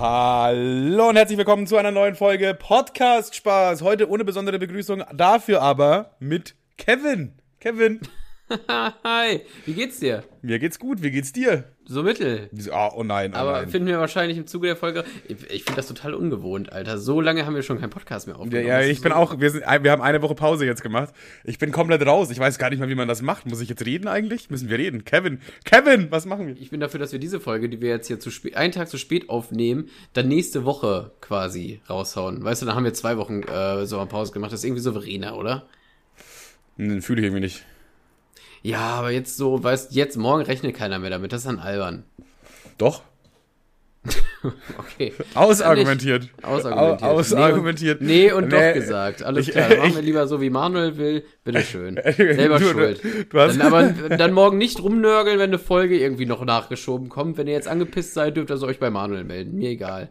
Hallo und herzlich willkommen zu einer neuen Folge Podcast Spaß. Heute ohne besondere Begrüßung, dafür aber mit Kevin. Kevin, Hi, wie geht's dir? mir geht's gut. Wie geht's dir? So mittel. Ah, oh nein, oh Aber nein. finden wir wahrscheinlich im Zuge der Folge. Ich, finde das total ungewohnt, Alter. So lange haben wir schon keinen Podcast mehr Ja, aufgenommen. ja, Das ich bin so- auch, wir, sind, wir haben eine Woche Pause jetzt gemacht. Ich bin komplett raus. Ich weiß gar nicht mal, wie man das macht. Muss ich jetzt reden eigentlich? Müssen wir reden? Kevin, Kevin, was machen wir? Ich bin dafür, dass wir diese Folge, die wir jetzt hier zu spät, einen Tag zu spät aufnehmen, dann nächste Woche quasi raushauen. Weißt du, dann haben wir zwei Wochen äh, Sommerpause gemacht. Das ist irgendwie souveräner, oder? Hm, Fühle ich irgendwie nicht. Ja, aber jetzt so, weißt jetzt morgen rechnet keiner mehr damit. Das ist dann albern. Doch. Okay. Ausargumentiert. Ausargumentiert. Au- Ausargumentiert. Nee und, nee und Nee, doch gesagt. Alles ich- klar. Dann machen wir lieber so, wie Manuel will. Bitteschön. Selber Du- schuld. du dann, aber dann morgen nicht rumnörgeln, wenn eine Folge irgendwie noch nachgeschoben kommt. Wenn ihr jetzt angepisst seid, dürft ihr euch bei Manuel melden. Mir egal.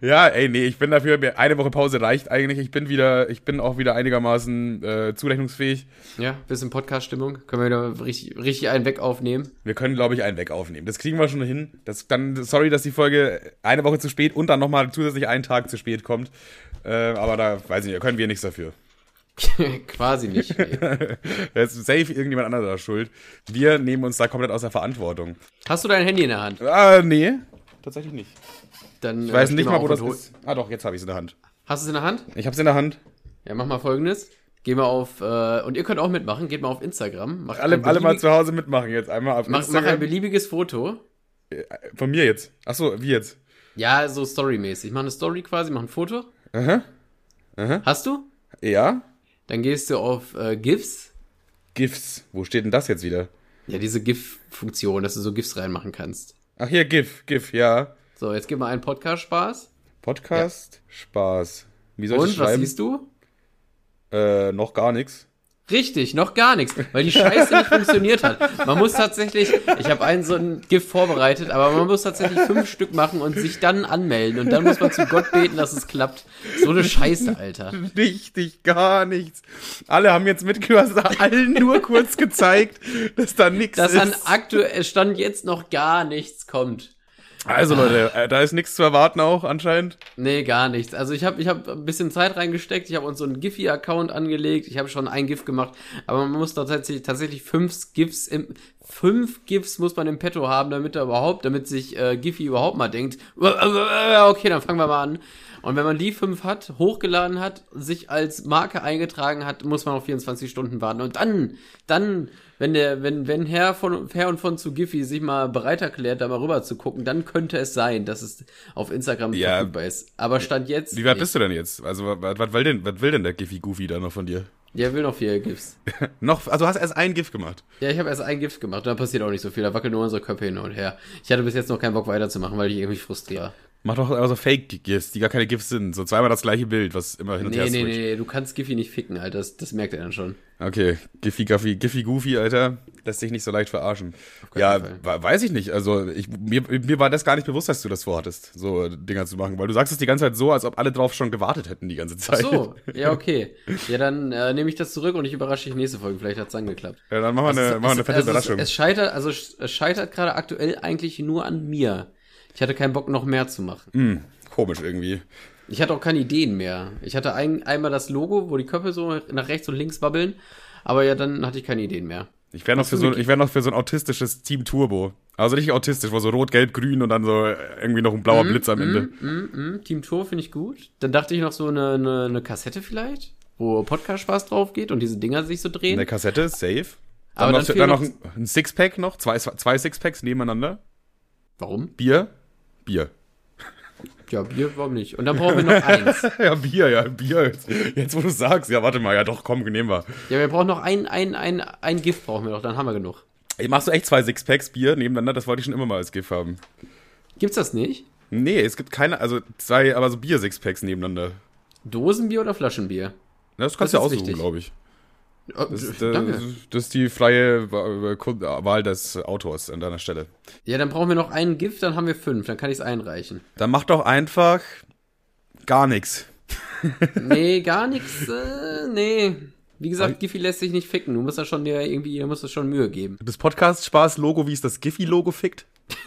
Ja, ey, nee, ich bin dafür, eine Woche Pause reicht eigentlich. Ich bin wieder, ich bin auch wieder einigermaßen äh, zurechnungsfähig. Ja, bisschen Podcast-Stimmung. Können wir wieder richtig, richtig einen weg aufnehmen. Wir können, glaube ich, einen weg aufnehmen. Das kriegen wir schon hin. Das dann, sorry, dass die Folge eine Woche zu spät und dann nochmal zusätzlich einen Tag zu spät kommt. Äh, aber da, weiß ich nicht, können wir nichts dafür. Quasi nicht. Nee. Da ist safe irgendjemand anderes schuld. Wir nehmen uns da komplett aus der Verantwortung. Hast du dein Handy in der Hand? Ah, nee. Tatsächlich nicht. Dann, Ich weiß äh, nicht mal, wo das ist. Ah, doch, jetzt habe ich es in der Hand. Hast du es in der Hand? Ich habe es in der Hand. Ja, mach mal folgendes. Geh mal auf, äh, und ihr könnt auch mitmachen, geht mal auf Instagram. Macht Alle, alle mal zu Hause mitmachen jetzt. Einmal auf Mach, mach Instagram. ein beliebiges Foto. Von mir jetzt. Ach so, wie jetzt? Ja, so storymäßig. Mach eine Story quasi, mach ein Foto. Aha. Hast du? Ja. Dann gehst du auf äh, GIFs. GIFs. Wo steht denn das jetzt wieder? Ja, diese GIF-Funktion, dass du so GIFs reinmachen kannst. Ach hier, GIF, GIF, ja. So, jetzt gib mal einen Podcast-Spaß. Podcast, Spaß. Wie soll ich Und, was schreiben? siehst du? Äh, noch gar nichts. Richtig, noch gar nichts, weil die Scheiße nicht funktioniert hat. Man muss tatsächlich, ich habe einen so ein GIF vorbereitet, aber man muss tatsächlich fünf Stück machen und sich dann anmelden und dann muss man zu Gott beten, dass es klappt. So eine Scheiße, Alter. Richtig, gar nichts. Alle haben jetzt mitgehört, allen nur kurz gezeigt, dass da nichts Dass an ist. aktuell Stand jetzt noch gar nichts kommt. Also Leute, äh, da ist nichts zu erwarten auch anscheinend. Nee, gar nichts. Also ich habe ich hab ein bisschen Zeit reingesteckt, ich habe uns so einen Giphy-Account angelegt, ich habe schon ein GIF gemacht, aber man muss tatsächlich, tatsächlich fünf GIFs im, fünf GIFs muss man im Petto haben, damit er überhaupt, damit sich äh, Giphy überhaupt mal denkt, okay, dann fangen wir mal an. Und wenn man die fünf hat, hochgeladen hat, sich als Marke eingetragen hat, muss man noch 24 Stunden warten. Und dann, dann, wenn der, wenn, wenn Herr von, Herr und von zu Giphy sich mal bereit erklärt, da mal rüber zu gucken, dann könnte es sein, dass es auf Instagram Ja. verfügbar ist. Aber Stand jetzt. Wie weit bist du denn jetzt? Also was, was, will denn, was will denn der Giffy Goofy da noch von dir? Der will noch vier GIFs. noch, also du hast erst ein GIF gemacht. Ja, ich habe erst ein GIF gemacht, da passiert auch nicht so viel. Da wackeln nur unsere Köpfe hin und her. Ich hatte bis jetzt noch keinen Bock weiterzumachen, weil ich irgendwie frustriere. Mach doch also Fake-GIFs, die gar keine GIFs sind. So zweimal das gleiche Bild, was immer hin und her Nee, nee, nee, du kannst Giphy nicht ficken, Alter. Das, das merkt er dann schon. Okay, Giffy, Giffy, Giffy Goofy, Alter, lässt sich nicht so leicht verarschen. Ja, weiß ich nicht. Also ich, mir, mir war das gar nicht bewusst, dass du das vorhattest, so Dinger zu machen, weil du sagst es die ganze Zeit so, als ob alle drauf schon gewartet hätten die ganze Ach Zeit. so, ja, okay. Ja, dann äh, nehme ich das zurück und ich überrasche dich nächste Folge. Vielleicht hat's dann geklappt. Ja, dann machen wir eine, machen wir eine fette also Überraschung. Es, es scheitert, also es scheitert gerade aktuell eigentlich nur an mir. Ich hatte keinen Bock, noch mehr zu machen. Hm, komisch irgendwie. Ich hatte auch keine Ideen mehr. Ich hatte ein, einmal das Logo, wo die Köpfe so nach rechts und links wabbeln, aber ja, dann hatte ich keine Ideen mehr. Ich wäre noch, für so, ich wär noch für so ein autistisches Team Turbo. Also richtig autistisch, wo so rot, gelb, grün und dann so irgendwie noch ein blauer Blitz am Ende. Mm, mm, Team Tour finde ich gut. Dann dachte ich noch so eine, eine, eine Kassette vielleicht, wo Podcast-Spaß drauf geht und diese Dinger sich so drehen. Eine Kassette, safe. Dann Aber noch, dann dann noch- ein, ein Sixpack noch, zwei, zwei Sixpacks nebeneinander. Warum? Bier, Bier. Ja, Bier, warum nicht? Und dann brauchen wir noch eins. Ja, Bier, ja, Bier. Jetzt, jetzt, wo du sagst, ja, warte mal, ja doch, komm, nehmen wir. Ja, wir brauchen noch ein, ein, ein, ein Gift brauchen wir noch, dann haben wir genug. Ey, machst du echt zwei Sixpacks Bier nebeneinander? Das wollte ich schon immer mal als GIF haben. Gibt's das nicht? Nee, es gibt keine, also zwei, aber so Bier-Sixpacks nebeneinander. Dosenbier oder Flaschenbier? Das kannst du ist aussuchen, glaube ich. Das äh, das ist die freie Wa- Wahl des Autors an deiner Stelle. Ja, dann brauchen wir noch einen Gift, dann haben wir fünf, dann kann ich es einreichen. Dann mach doch einfach gar nichts. Nee, gar nichts, äh, nee. Wie gesagt, Giffy lässt sich nicht ficken. Du musst da schon dir irgendwie, du musst das schon Mühe geben. Das Podcast-Spaß-Logo, wie es das Giphy-Logo fickt?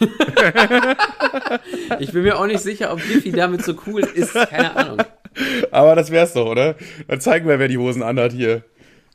ich bin mir auch nicht sicher, ob Giffy damit so cool ist. Keine Ahnung. Aber das wär's doch, oder? Dann zeigen wir, wer die Hosen anhat hier.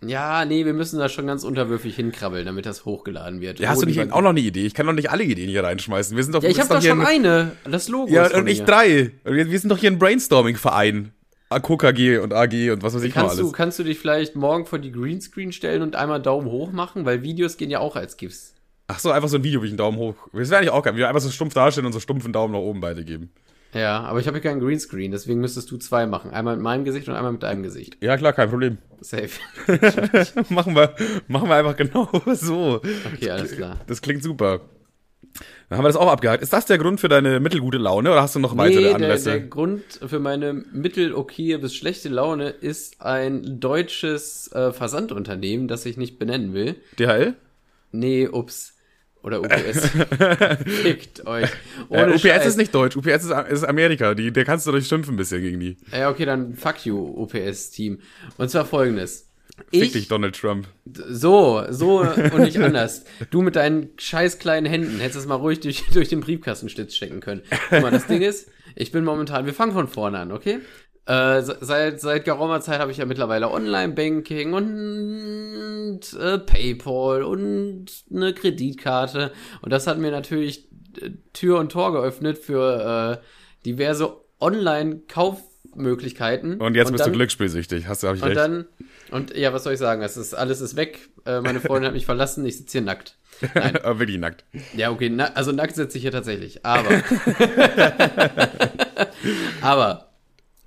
Ja, nee, wir müssen da schon ganz unterwürfig hinkrabbeln, damit das hochgeladen wird. Ja, hast du nicht auch noch eine Idee? Ich kann doch nicht alle Ideen hier reinschmeißen. Wir sind doch, ja, ich habe doch schon ein, eine. Das Logo. Ja, und ich drei. Wir, sind doch hier ein Brainstorming-Verein. KKG und AG und was weiß ich kannst noch alles. Du, kannst du dich vielleicht morgen vor die Greenscreen stellen und einmal Daumen hoch machen? Weil Videos gehen ja auch als GIFs. Ach so, einfach so ein Video, wie ich einen Daumen hoch. Das wäre eigentlich auch geil. Wir einfach so stumpf darstellen und so stumpfen Daumen nach oben beide geben. Ja, aber ich habe hier keinen Greenscreen, deswegen müsstest du zwei machen. Einmal mit meinem Gesicht und einmal mit deinem Gesicht. Ja, klar, kein Problem. Safe. machen, wir, machen wir einfach genau so. Okay, alles klar. Das klingt super. Dann haben wir das auch abgehakt. Ist das der Grund für deine mittelgute Laune oder hast du noch weitere nee, Anlässe? Der, der Grund für meine mittelokaye bis schlechte Laune ist ein deutsches äh, Versandunternehmen, das ich nicht benennen will. DHL? Nee, ups. Oder UPS. Fickt euch. Ohne äh, UPS Scheiß. ist nicht deutsch, UPS ist, ist Amerika. Die, der kannst du durchschimpfen ein bisschen gegen die. Ja, okay, dann fuck you, UPS-Team. Und zwar folgendes. Fick ich, dich, Donald Trump. So, so und nicht anders. Du mit deinen scheiß kleinen Händen hättest es mal ruhig durch, durch den Briefkastenstitz stecken können. Guck mal, das Ding ist, ich bin momentan, wir fangen von vorne an, okay? Äh, seit, seit geraumer Zeit habe ich ja mittlerweile Online-Banking und äh, PayPal und eine Kreditkarte. Und das hat mir natürlich äh, Tür und Tor geöffnet für äh, diverse Online-Kaufmöglichkeiten. Und jetzt und bist dann, du glücksspielsüchtig, hast du, hab ich und recht. Dann, und ja, was soll ich sagen? Es ist, alles ist weg. Äh, meine Freundin hat mich verlassen, ich sitze hier nackt. Nein. Wirklich nackt. Ja, okay, na, also nackt sitze ich hier tatsächlich. Aber. aber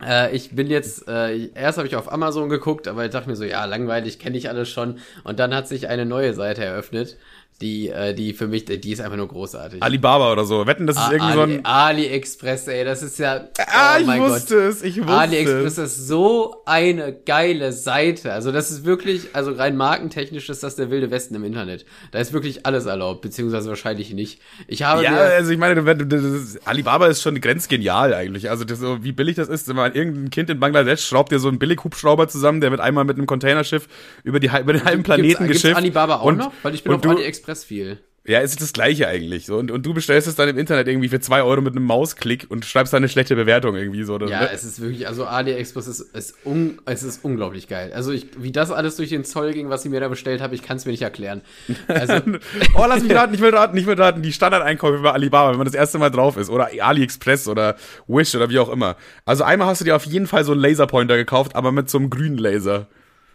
äh, ich bin jetzt, äh, erst habe ich auf Amazon geguckt, aber ich dachte mir so, ja, langweilig, kenne ich alles schon. Und dann hat sich eine neue Seite eröffnet, die, äh, die für mich, die ist einfach nur großartig. Alibaba oder so. Wetten, das ist irgendwie Ali, so ein. AliExpress, ey, das ist ja. Ah, oh ich wusste Gott. es, ich wusste AliExpress ist so eine geile Seite. Also, das ist wirklich, also rein markentechnisch ist das der wilde Westen im Internet. Da ist wirklich alles erlaubt, beziehungsweise wahrscheinlich nicht. Ich habe. Ja, also ich meine, ist, Alibaba ist schon grenzgenial eigentlich. Also, das, wie billig das ist, wenn man irgendein Kind in Bangladesch schraubt dir so einen Billighubschrauber zusammen, der wird einmal mit einem Containerschiff über, die, über den halben Planeten gibt's, geschifft. Gibt's Alibaba auch und, noch? Weil ich bin auf du, AliExpress viel. Ja, es ist das gleiche eigentlich. So. Und, und du bestellst es dann im Internet irgendwie für zwei Euro mit einem Mausklick und schreibst dann eine schlechte Bewertung irgendwie so. Oder, ja, es ist wirklich, also AliExpress ist, ist, un, es ist unglaublich geil. Also ich, wie das alles durch den Zoll ging, was ich mir da bestellt habe, ich kann es mir nicht erklären. Also, oh, lass mich raten, ich will raten, ich will raten, die Standardeinkäufe bei Alibaba, wenn man das erste Mal drauf ist. Oder AliExpress oder Wish oder wie auch immer. Also einmal hast du dir auf jeden Fall so einen Laserpointer gekauft, aber mit so einem grünen Laser.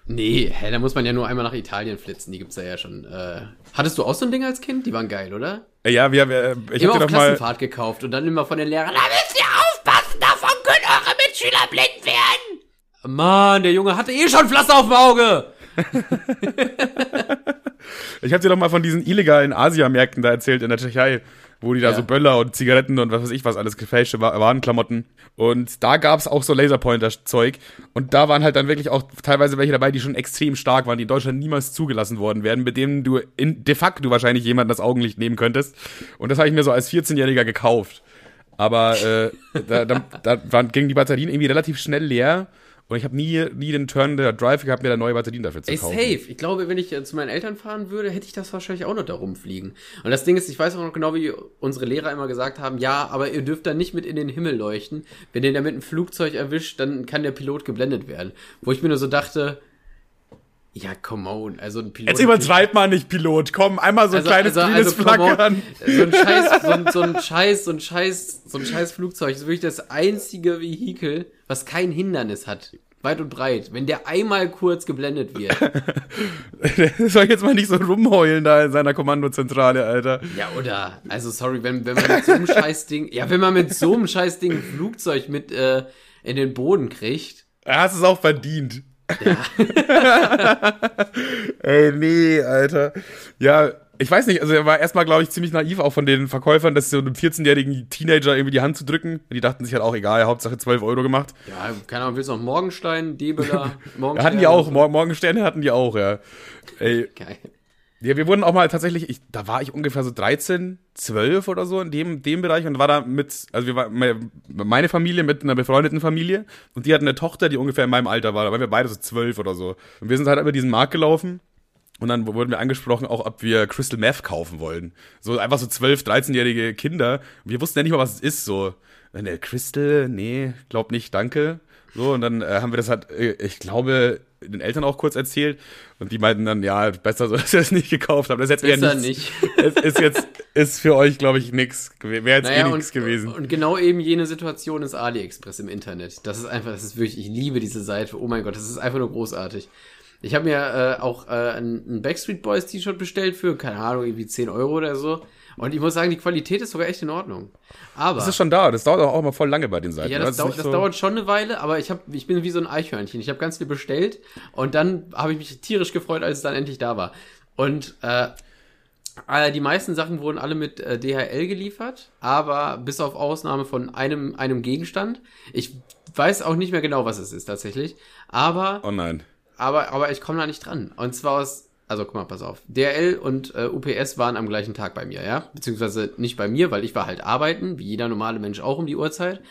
Nee, hä, da muss man ja nur einmal nach Italien flitzen. Die gibt's ja, ja schon. Äh, hattest du auch so ein Ding als Kind? Die waren geil, oder? Ja, wir, wir ich immer hab auf Klassenfahrt gekauft und dann immer von den Lehrern. Da müsst ihr aufpassen, davon können eure Mitschüler blind werden. Mann, der Junge hatte eh schon Pflaster auf dem Auge. ich hab dir doch mal von diesen illegalen Asiamärkten da erzählt in der Tschechei wo die da ja. so Böller und Zigaretten und was weiß ich was alles gefälschte Warenklamotten. Und da gab's auch so Laserpointer-Zeug. Und da waren halt dann wirklich auch teilweise welche dabei, die schon extrem stark waren, die in Deutschland niemals zugelassen worden wären, mit denen du in, de facto wahrscheinlich jemanden das Augenlicht nehmen könntest. Und das habe ich mir so als 14-Jähriger gekauft. Aber äh, da, da, da waren, gingen die Batterien irgendwie relativ schnell leer. Und ich habe nie, nie den Turn der Drive gehabt, mir da neue Batterien dafür zu Ey, kaufen. safe. Ich glaube, wenn ich zu meinen Eltern fahren würde, hätte ich das wahrscheinlich auch noch da rumfliegen. Und das Ding ist, ich weiß auch noch genau, wie unsere Lehrer immer gesagt haben, ja, aber ihr dürft da nicht mit in den Himmel leuchten. Wenn ihr damit ein Flugzeug erwischt, dann kann der Pilot geblendet werden. Wo ich mir nur so dachte, ja, come on, also ein Pilot. Jetzt übertreibt man nicht Pilot, komm, einmal so ein also, kleines also, grünes also, Flackern. So ein Scheiß, so ein, so ein Scheiß, so ein Scheiß, so ein Scheiß Flugzeug ist wirklich das einzige Vehikel, was kein Hindernis hat weit und breit, wenn der einmal kurz geblendet wird. Soll ich jetzt mal nicht so rumheulen da in seiner Kommandozentrale, Alter. Ja, oder, also sorry, wenn, wenn man mit so einem Scheißding, ja, wenn man mit so einem Scheißding ein Flugzeug mit äh, in den Boden kriegt. Er hat es auch verdient. Ja. Ey, nee, Alter. Ja, ich weiß nicht, also er war erstmal, glaube ich, ziemlich naiv auch von den Verkäufern, dass so einem 14-jährigen Teenager irgendwie die Hand zu drücken. Die dachten sich halt auch, egal, Hauptsache 12 Euro gemacht. Ja, keine Ahnung, willst du noch Morgenstein, Debeler, Morgenstein? hatten die auch, Mor Morgensterne hatten die auch, ja. Ey. Geil. Ja, wir wurden auch mal tatsächlich, ich, da war ich ungefähr so 13, 12 oder so in dem, dem Bereich und war da mit, also wir waren, meine Familie mit einer befreundeten Familie und die hatten eine Tochter, die ungefähr in meinem Alter war, da waren wir beide so 12 oder so. Und wir sind halt über diesen Markt gelaufen Und dann wurden wir angesprochen, auch ob wir Crystal Meth kaufen wollen. So einfach so 12, 13-jährige Kinder. Wir wussten ja nicht mal, was es ist. So, ne, Crystal, nee, glaub nicht, danke. So, und dann äh, haben wir das halt, äh, ich glaube, den Eltern auch kurz erzählt. Und die meinten dann, ja, besser so, dass ihr es nicht gekauft habt. Das ist jetzt eher nichts. nicht. Es ist jetzt, ist für euch, glaube ich, nix. Wäre jetzt naja, eh nichts gewesen. Und genau eben jene Situation ist AliExpress im Internet. Das ist einfach, das ist wirklich, ich liebe diese Seite. Oh mein Gott, das ist einfach nur großartig. Ich habe mir äh, auch äh, ein, ein Backstreet Boys T-Shirt bestellt für, keine Ahnung, irgendwie 10 Euro oder so. Und ich muss sagen, die Qualität ist sogar echt in Ordnung. Aber. Das ist schon da. Das dauert auch mal voll lange bei den Seiten. Ja, das, das, das so dauert schon eine Weile, aber ich, hab, ich bin wie so ein Eichhörnchen. Ich habe ganz viel bestellt und dann habe ich mich tierisch gefreut, als es dann endlich da war. Und äh, äh die meisten Sachen wurden alle mit äh, DHL geliefert, aber bis auf Ausnahme von einem, einem Gegenstand. Ich weiß auch nicht mehr genau, was es ist tatsächlich. Aber. Oh nein aber, aber ich komme da nicht dran. Und zwar aus, also guck mal, pass auf. DRL und äh, UPS waren am gleichen Tag bei mir, ja? Beziehungsweise nicht bei mir, weil ich war halt arbeiten, wie jeder normale Mensch auch um die Uhrzeit.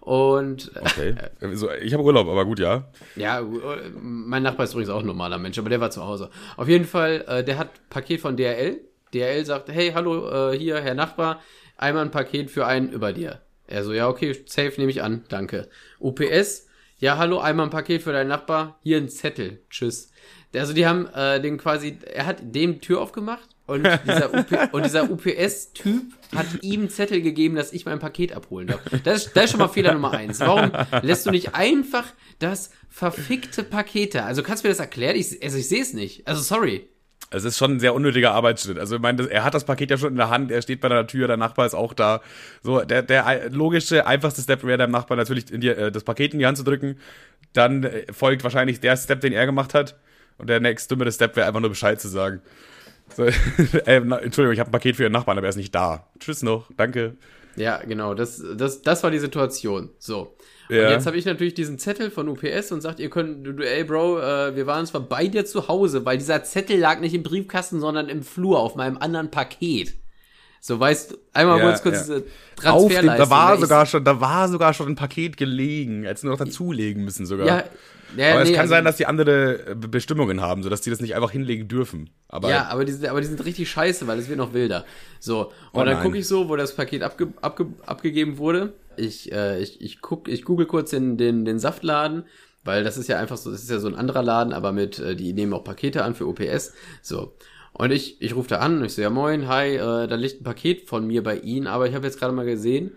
Und okay. Also, ich habe Urlaub, aber gut, ja. Ja, mein Nachbar ist übrigens auch ein normaler Mensch, aber der war zu Hause. Auf jeden Fall, äh, der hat Paket von DRL. DRL sagt, hey, hallo, äh, hier, Herr Nachbar, einmal ein Paket für einen über dir. Er so, ja, okay, safe nehme ich an, danke. UPS, ja, hallo, einmal ein Paket für deinen Nachbar, hier ein Zettel, tschüss. Also die haben äh, den quasi, er hat dem Tür aufgemacht und dieser, UP, dieser UPS-Typ hat ihm einen Zettel gegeben, dass ich mein Paket abholen darf. Das ist, das ist schon mal Fehler Nummer eins. Warum lässt du nicht einfach das verfickte Paket da? Also kannst du mir das erklären? Ich, also ich sehe es nicht. Also sorry. Es ist schon ein sehr unnötiger Arbeitsschritt. Also ich meine, er hat das Paket ja schon in der Hand, er steht bei der Tür, der Nachbar ist auch da. So, der, der logische, einfachste Step wäre dem Nachbar natürlich die, äh, das Paket in die Hand zu drücken. Dann äh, folgt wahrscheinlich der Step, den er gemacht hat. Und der nächste dümmere Step wäre einfach nur Bescheid zu sagen. So, äh, Entschuldigung, ich habe ein Paket für Ihren Nachbarn, aber er ist nicht da. Tschüss noch, danke. Ja, genau, das, das, das war die Situation. So. Ja. Und jetzt habe ich natürlich diesen Zettel von UPS und sagt, ihr könnt, du, ey Bro, äh, wir waren zwar bei dir zu Hause, weil dieser Zettel lag nicht im Briefkasten, sondern im Flur auf meinem anderen Paket. So weißt du, einmal ja, kurz, kurz ja. Transferleistung. Dem, da war sogar schon, da war sogar schon ein Paket gelegen, als nur noch dazulegen müssen sogar. Ja, ja, aber nee, es kann also, sein, dass die andere äh, Bestimmungen haben, sodass die das nicht einfach hinlegen dürfen. Aber ja, aber die, sind, aber die sind richtig scheiße, weil es wird noch wilder. So, und oh dann gucke ich so, wo das Paket abge, abge, abgegeben wurde. Ich, äh, ich, ich, guck, ich google kurz den, den, den Saftladen, weil das ist ja einfach so, das ist ja so ein anderer Laden, aber mit, äh, die nehmen auch Pakete an für OPS. So. Und ich, ich rufe da an und ich so, ja moin, hi, äh, da liegt ein Paket von mir bei Ihnen, aber ich habe jetzt gerade mal gesehen,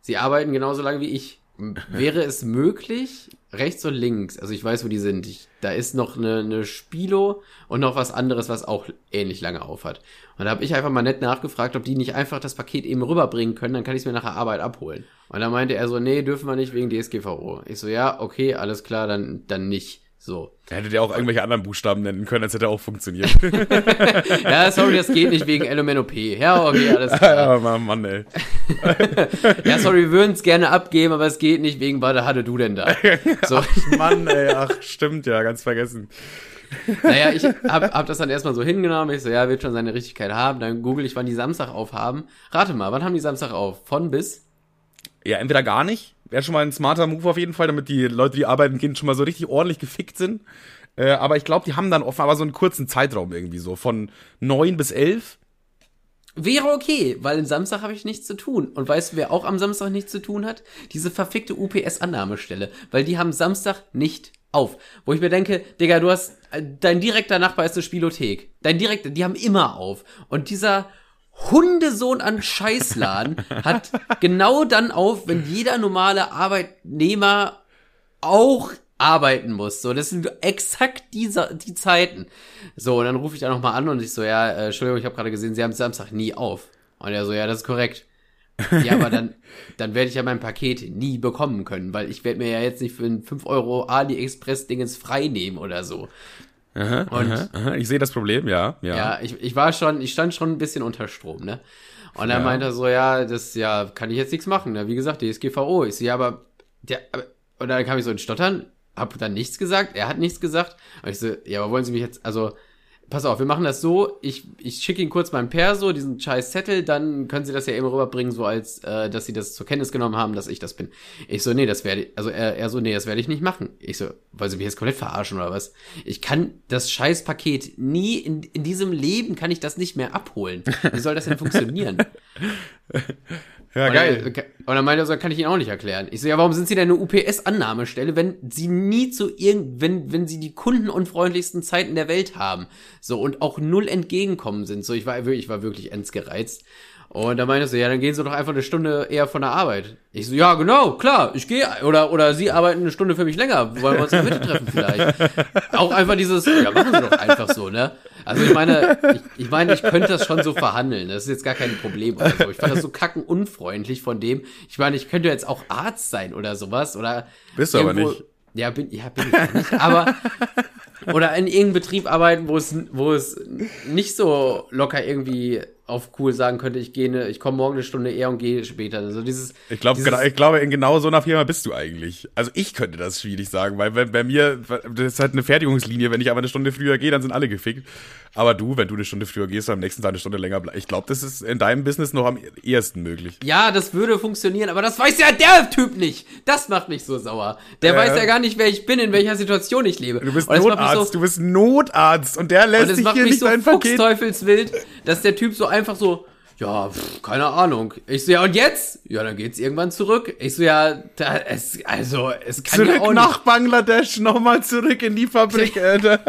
Sie arbeiten genauso lange wie ich. Wäre es möglich, rechts und links, also ich weiß, wo die sind, ich, da ist noch eine, eine Spilo und noch was anderes, was auch ähnlich lange aufhat. Und da habe ich einfach mal nett nachgefragt, ob die nicht einfach das Paket eben rüberbringen können, dann kann ich es mir nach der Arbeit abholen. Und da meinte er so, nee, dürfen wir nicht wegen DSGVO. Ich so, ja, okay, alles klar, dann, dann nicht. So. Er hätte ja auch irgendwelche anderen Buchstaben nennen können, als hätte auch funktioniert. ja, sorry, das geht nicht wegen LMNOP. Ja, okay, alles klar. Ja, Mann, Mann ey. ja, sorry, wir würden es gerne abgeben, aber es geht nicht wegen, warte, hatte du denn da? So. Ach, Mann, ey, ach, stimmt ja, ganz vergessen. naja, ich hab, hab das dann erstmal so hingenommen. Ich so, ja, wird schon seine Richtigkeit haben. Dann google ich, wann die Samstag aufhaben. Rate mal, wann haben die Samstag auf? Von bis? Ja, entweder gar nicht Wäre schon mal ein smarter Move auf jeden Fall, damit die Leute, die arbeiten gehen, schon mal so richtig ordentlich gefickt sind. Äh, aber ich glaube, die haben dann offen aber so einen kurzen Zeitraum irgendwie so von neun bis elf. Wäre okay, weil am Samstag habe ich nichts zu tun. Und weißt du, wer auch am Samstag nichts zu tun hat? Diese verfickte UPS-Annahmestelle. Weil die haben Samstag nicht auf. Wo ich mir denke, Digga, du hast, äh, dein direkter Nachbar ist eine Spielothek. Dein direkter, die haben immer auf. Und dieser Hundesohn an Scheißladen hat genau dann auf, wenn jeder normale Arbeitnehmer auch arbeiten muss. So, das sind exakt diese die Zeiten. So, und dann rufe ich da nochmal an und ich so, ja, äh, Entschuldigung, ich habe gerade gesehen, Sie haben Samstag nie auf. Und er so, ja, das ist korrekt. ja, aber dann, dann werde ich ja mein Paket nie bekommen können, weil ich werde mir ja jetzt nicht für ein 5 Euro AliExpress-Dingens frei nehmen oder so. Aha, und aha, aha. Ich sehe das Problem, ja. Ja, ja ich, ich war schon, ich stand schon ein bisschen unter Strom, ne? Und er meinte so, ja, das, ja, kann ich jetzt nichts machen, ne? Wie gesagt, DSGVO. Ich so, ja, aber, der, und dann kam ich so in Stottern, hab dann nichts gesagt, er hat nichts gesagt. Und ich so, ja, aber wollen Sie mich jetzt, also, pass auf, wir machen das so, ich, ich schicke Ihnen kurz meinen Perso, diesen scheiß Zettel, dann können Sie das ja eben rüberbringen, so als, äh, dass Sie das zur Kenntnis genommen haben, dass ich das bin. Ich so, nee, das werde ich, also er, er so, nee, das werde ich nicht machen. Ich so, weil Sie mich jetzt komplett verarschen oder was? Ich kann das scheiß Paket nie, in, in diesem Leben kann ich das nicht mehr abholen. Wie soll das denn funktionieren? Ja, geil. Dann, und dann meinte er so, kann ich Ihnen auch nicht erklären. Ich so, ja, warum sind Sie denn eine UPS-Annahmestelle, wenn Sie nie zu irgend, wenn, wenn Sie die kundenunfreundlichsten Zeiten der Welt haben, so, und auch null entgegenkommen sind, so, ich war wirklich, ich war wirklich ends gereizt. Und da meinte so, ja, dann gehen Sie doch einfach eine Stunde eher von der Arbeit. Ich so, ja, genau, klar, ich gehe, oder, oder Sie arbeiten eine Stunde für mich länger, wollen wir uns in der Mitte treffen vielleicht. Auch einfach dieses, ja, machen Sie doch einfach so, ne? Also ich meine, ich, ich meine, ich könnte das schon so verhandeln, das ist jetzt gar kein Problem oder so. Ich fand das so kacken unfreundlich von dem. Ich meine, ich könnte jetzt auch Arzt sein oder sowas, oder. Bist du aber nicht. Ja, bin, ja, bin ich auch nicht, aber, oder in irgendeinem Betrieb arbeiten, wo es, wo es nicht so locker irgendwie auf cool sagen könnte, ich gehe ne, ich komme morgen eine Stunde eher und gehe später. Also dieses. Ich glaube, dieses, ich glaube, in genau so einer Firma bist du eigentlich. Also ich könnte das schwierig sagen, weil bei, bei mir, das ist halt eine Fertigungslinie, wenn ich aber eine Stunde früher gehe, dann sind alle gefickt. Aber du, wenn du eine Stunde früher gehst, am nächsten Tag eine Stunde länger bleibst. Ich glaube, das ist in deinem Business noch am ehesten möglich. Ja, das würde funktionieren, aber das weiß ja der Typ nicht. Das macht mich so sauer. Der äh, weiß ja gar nicht, wer ich bin, in welcher Situation ich lebe. Du bist Notarzt, so, du bist Notarzt und der lässt sich hier nicht so dein Paket. Teufelswild, dass der Typ so einfach so ja, pff, keine Ahnung. Ich so, ja, und jetzt? Ja, dann geht's irgendwann zurück. Ich so, ja, da, es, also, es kann zurück ja auch nach Bangladesch, nochmal zurück in die Fabrik, Alter.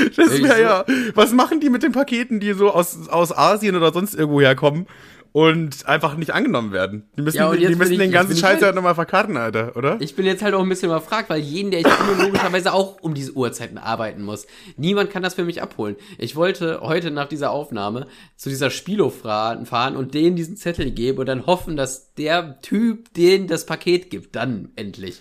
Das wäre ja, was machen die mit den Paketen, die so aus, aus Asien oder sonst irgendwo herkommen? und einfach nicht angenommen werden. Die müssen, ja, die, die müssen ich, den ganzen Scheiß halt nochmal verkarten, Alter, oder? Ich bin jetzt halt auch ein bisschen überfragt, weil jeden, der ich kenne, logischerweise auch um diese Uhrzeiten arbeiten muss. Niemand kann das für mich abholen. Ich wollte heute nach dieser Aufnahme zu dieser Spilo fahren und denen diesen Zettel geben und dann hoffen, dass der Typ denen das Paket gibt, dann endlich.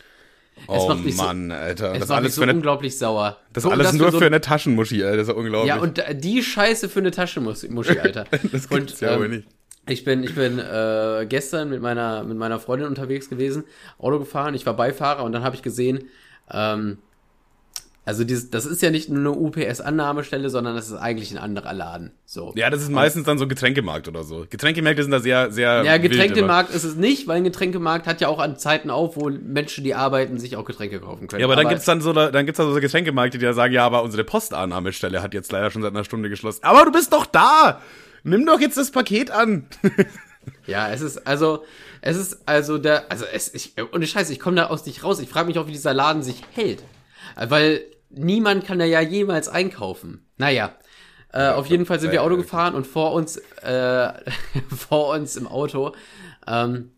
Es oh Mann, so, Alter. Es das macht mich so eine, unglaublich sauer. Das ist alles das nur für, so, für, eine Taschenmuschi, Alter. Das ist unglaublich. Ja, und die Scheiße für eine Taschenmuschi, Alter. das gibt's und, ja ähm, wohl nicht. Ich bin, ich bin äh, gestern mit meiner, mit meiner Freundin unterwegs gewesen, Auto gefahren, ich war Beifahrer und dann habe ich gesehen, ähm, also dieses, das ist ja nicht nur eine UPS-Annahmestelle, sondern das ist eigentlich ein anderer Laden. So. Ja, das ist meistens dann so Getränkemarkt oder so. Getränkemärkte sind da sehr, sehr. Ja, Getränkemarkt ist es nicht, weil ein Getränkemarkt hat ja auch an Zeiten auf, wo Menschen, die arbeiten, sich auch Getränke kaufen können. Ja, aber, aber dann gibt's dann so, dann gibt's dann so Getränkemärkte, die da sagen, ja, aber unsere Postannahmestelle hat jetzt leider schon seit einer Stunde geschlossen. Aber du bist doch da! Nimm doch jetzt das Paket an. ja, es ist also, es ist also der, also es, ich, und Scheiße, ich komme da aus nicht raus. Ich frage mich auch, wie dieser Laden sich hält. Weil niemand kann da ja jemals einkaufen. Naja. Äh, auf jeden Fall sind wir Auto gefahren und vor uns, äh, vor uns im Auto, ähm,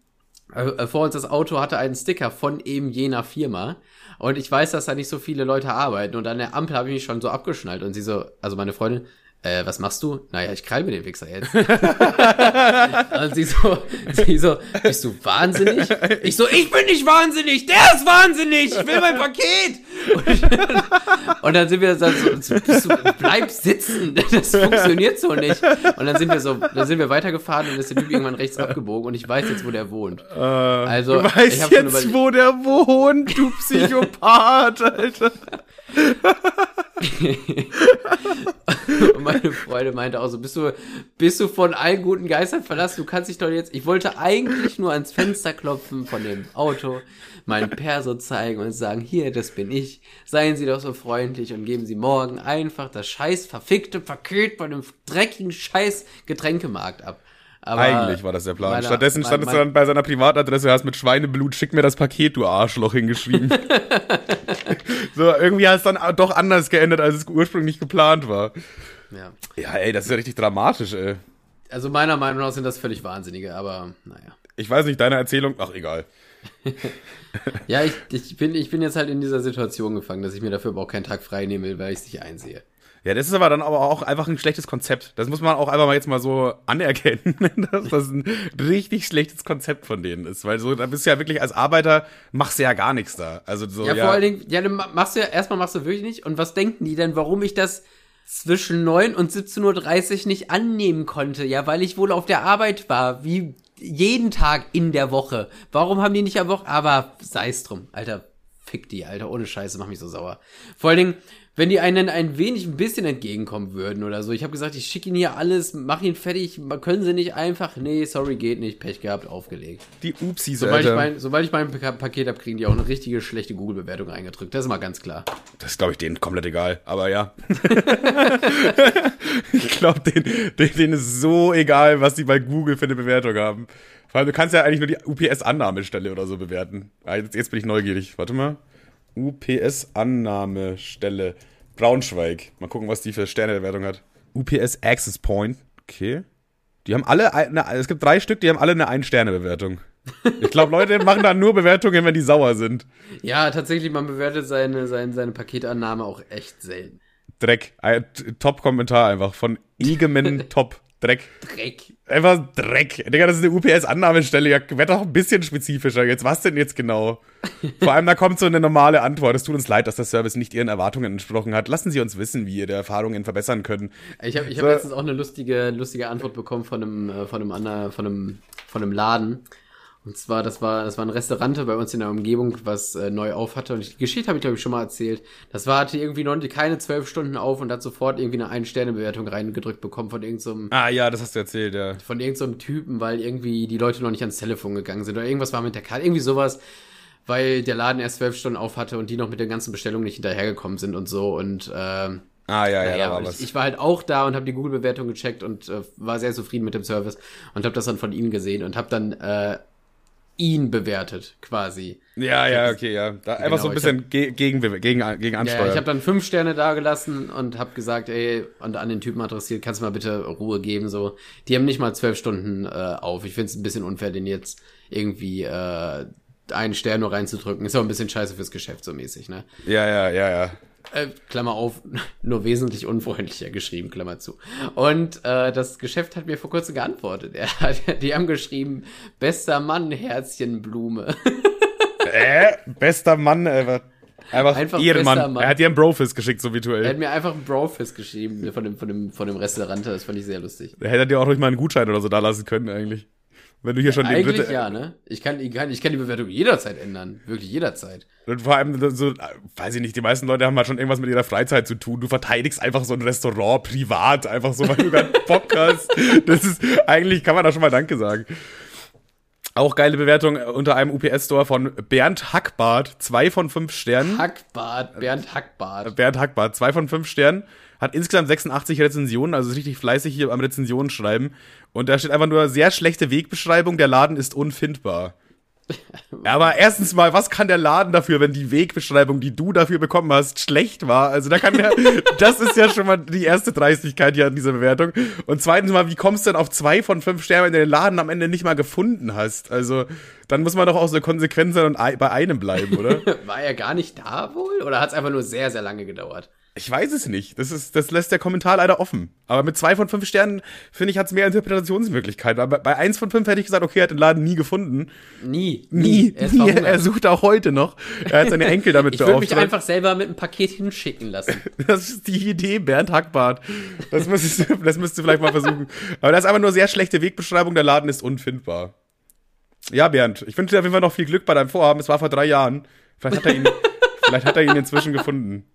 äh, vor uns das Auto hatte einen Sticker von eben jener Firma. Und ich weiß, dass da nicht so viele Leute arbeiten. Und an der Ampel habe ich mich schon so abgeschnallt. Und sie so, also meine Freundin, äh, was machst du? Naja, ich krall mir den Wichser jetzt. und sie so, sie so, bist du wahnsinnig? Ich so, ich bin nicht wahnsinnig, der ist wahnsinnig, ich will mein Paket. Und, und dann sind wir so, so bist du, bleib sitzen, das funktioniert so nicht. Und dann sind wir so, dann sind wir weitergefahren und ist der Typ irgendwann rechts abgebogen und ich weiß jetzt, wo der wohnt. Uh, also, du weißt jetzt, wo der wohnt, du Psychopath, Alter. und meine Freundin meinte auch so, bist du, bist du von allen guten Geistern verlassen? Du kannst dich doch jetzt, ich wollte eigentlich nur ans Fenster klopfen von dem Auto, meinen Perso zeigen und sagen, hier, das bin ich. Seien Sie doch so freundlich und geben Sie morgen einfach das scheiß verfickte Paket bei dem dreckigen scheiß Getränkemarkt ab. Aber Eigentlich war das der Plan. Meiner, Stattdessen standest du dann bei seiner Privatadresse, hast mit Schweineblut, schick mir das Paket, du Arschloch, hingeschrieben. so, irgendwie hat es dann doch anders geendet, als es ursprünglich geplant war. Ja. Ja, ey, das ist ja richtig dramatisch, ey. Also meiner Meinung nach sind das völlig Wahnsinnige, aber naja. Ich weiß nicht, deine Erzählung, ach egal. ja, ich, ich, bin, ich bin jetzt halt in dieser Situation gefangen, dass ich mir dafür aber auch keinen Tag frei nehme, weil ich es nicht einsehe. Ja, das ist aber dann aber auch einfach ein schlechtes Konzept. Das muss man auch einfach mal jetzt mal so anerkennen, dass das ein richtig schlechtes Konzept von denen ist. Weil so, da bist du ja wirklich als Arbeiter, machst du ja gar nichts da. Also so, ja, ja. vor allen Dingen, ja, dann machst du ja, erstmal machst du wirklich nicht. Und was denken die denn, warum ich das zwischen 9 und 17.30 Uhr nicht annehmen konnte? Ja, weil ich wohl auf der Arbeit war, wie jeden Tag in der Woche. Warum haben die nicht am Woche? Aber sei es drum, Alter, fick die, Alter, ohne Scheiße, mach mich so sauer. Vor allen Dingen, wenn die einen ein wenig ein bisschen entgegenkommen würden oder so. Ich habe gesagt, ich schicke ihnen hier alles, mach ihn fertig, können sie nicht einfach, nee, sorry, geht nicht, Pech gehabt, aufgelegt. Die Upsis, sobald Ich mein, sobald ich mein Paket habe, kriegen die auch eine richtige schlechte Google-Bewertung eingedrückt. Das ist mal ganz klar. Das ist, glaube ich, denen komplett egal, aber ja. ich glaube, denen, denen ist so egal, was die bei Google für eine Bewertung haben. Vor allem, du kannst ja eigentlich nur die UPS-Annahmestelle oder so bewerten. Ah, jetzt, jetzt bin ich neugierig. Warte mal. UPS-Annahmestelle. Braunschweig. Mal gucken, was die für Sternebewertung hat. UPS Access Point. Okay. Die haben alle, eine, es gibt drei Stück, die haben alle eine Ein-Sterne-Bewertung. Ich glaube, Leute machen da nur Bewertungen, wenn die sauer sind. Ja, tatsächlich, man bewertet seine, seine, seine Paketannahme auch echt selten. Dreck. Top-Kommentar einfach von Egeman Top. Dreck. Dreck. Einfach Dreck. Digga, das ist eine UPS-Annahmestelle. Ja, werd doch ein bisschen spezifischer. Jetzt, was denn jetzt genau? Vor allem, da kommt so eine normale Antwort. Es tut uns leid, dass der Service nicht Ihren Erwartungen entsprochen hat. Lassen Sie uns wissen, wie Ihre Erfahrungen verbessern können. Ich habe ich hab so. letztens auch eine lustige, lustige Antwort bekommen von einem, äh, von einem, anderen, von einem, von einem Laden. Und zwar, das war, das war ein Restaurant bei uns in der Umgebung, was äh, neu auf hatte. Und die Geschichte habe ich, glaube ich, schon mal erzählt. Das war, hatte irgendwie noch keine zwölf Stunden auf und hat sofort irgendwie eine Ein-Sterne-Bewertung reingedrückt bekommen von irgendeinem. So ah ja, das hast du erzählt, ja. Von irgendeinem so Typen, weil irgendwie die Leute noch nicht ans Telefon gegangen sind. Oder irgendwas war mit der Karte, irgendwie sowas. Weil der Laden erst zwölf Stunden auf hatte und die noch mit den ganzen Bestellungen nicht hinterhergekommen sind und so. Und äh, Ah ja, ja, naja, war was. Ich, ich, war halt auch da und habe die Google-Bewertung gecheckt und äh, war sehr zufrieden mit dem Service und habe das dann von ihnen gesehen und habe dann äh, ihn bewertet, quasi. Ja, ja, okay, ja. Da genau, einfach so ein bisschen hab, gegen, gegen, gegen Ansteuern. Ja, ich habe dann fünf Sterne dagelassen und habe gesagt, ey, und an den Typen adressiert, kannst du mal bitte Ruhe geben, so. Die haben nicht mal zwölf Stunden äh, auf. Ich finde es ein bisschen unfair, den jetzt irgendwie äh, einen Stern nur reinzudrücken. Ist auch ein bisschen scheiße fürs Geschäft, so mäßig, ne? Ja, ja, ja, ja. Äh, Klammer auf, nur wesentlich unfreundlicher geschrieben, Klammer zu. Und äh, das Geschäft hat mir vor kurzem geantwortet. Er hat, die haben geschrieben, bester Mann, Herzchenblume. äh, bester Mann, äh, einfach, einfach Ehrenmann. Er hat dir einen Brofist geschickt, so virtuell. Er hat mir einfach einen Brofist geschrieben von dem, von dem, von dem Restaurant. Das fand ich sehr lustig. Er hätte dir auch ruhig mal einen Gutschein oder so da lassen können, eigentlich. Wenn du hier schon Eigentlich den ja, ne? Ich kann, ich, kann, ich kann die Bewertung jederzeit ändern. Wirklich jederzeit. Und vor allem, so, weiß ich nicht, die meisten Leute haben halt schon irgendwas mit ihrer Freizeit zu tun. Du verteidigst einfach so ein Restaurant privat, einfach so, weil du gerade Bock hast. Das ist, eigentlich kann man da schon mal Danke sagen. Auch geile Bewertung unter einem UPS-Store von Bernd Hackbart. Zwei von fünf Sternen. Hackbart, Bernd Hackbart. Bernd Hackbart, zwei von fünf Sternen. Hat insgesamt 86 Rezensionen, also ist richtig fleißig hier am Rezensionen schreiben. Und da steht einfach nur sehr schlechte Wegbeschreibung, der Laden ist unfindbar. Aber erstens mal, was kann der Laden dafür, wenn die Wegbeschreibung, die du dafür bekommen hast, schlecht war? Also da kann der, das ist ja schon mal die erste Dreistigkeit hier an dieser Bewertung. Und zweitens mal, wie kommst du denn auf zwei von fünf Sternen, wenn du den Laden am Ende nicht mal gefunden hast? Also dann muss man doch auch so konsequent sein und bei einem bleiben, oder? War er gar nicht da wohl? Oder hat es einfach nur sehr, sehr lange gedauert? Ich weiß es nicht. Das, ist, das lässt der Kommentar leider offen. Aber mit zwei von fünf Sternen, finde ich, hat es mehr Interpretationsmöglichkeiten. Aber bei eins von fünf hätte ich gesagt, okay, er hat den Laden nie gefunden. Nie. Nie. Er, nie. er sucht auch heute noch. Er hat seine Enkel damit beauftragt. Ich würde mich einfach selber mit einem Paket hinschicken lassen. Das ist die Idee, Bernd Hackbart. Das müsstest, du, das müsstest du vielleicht mal versuchen. Aber das ist einfach nur sehr schlechte Wegbeschreibung. Der Laden ist unfindbar. Ja, Bernd, ich wünsche dir auf jeden Fall noch viel Glück bei deinem Vorhaben. Es war vor drei Jahren. Vielleicht hat er ihn, vielleicht hat er ihn inzwischen gefunden.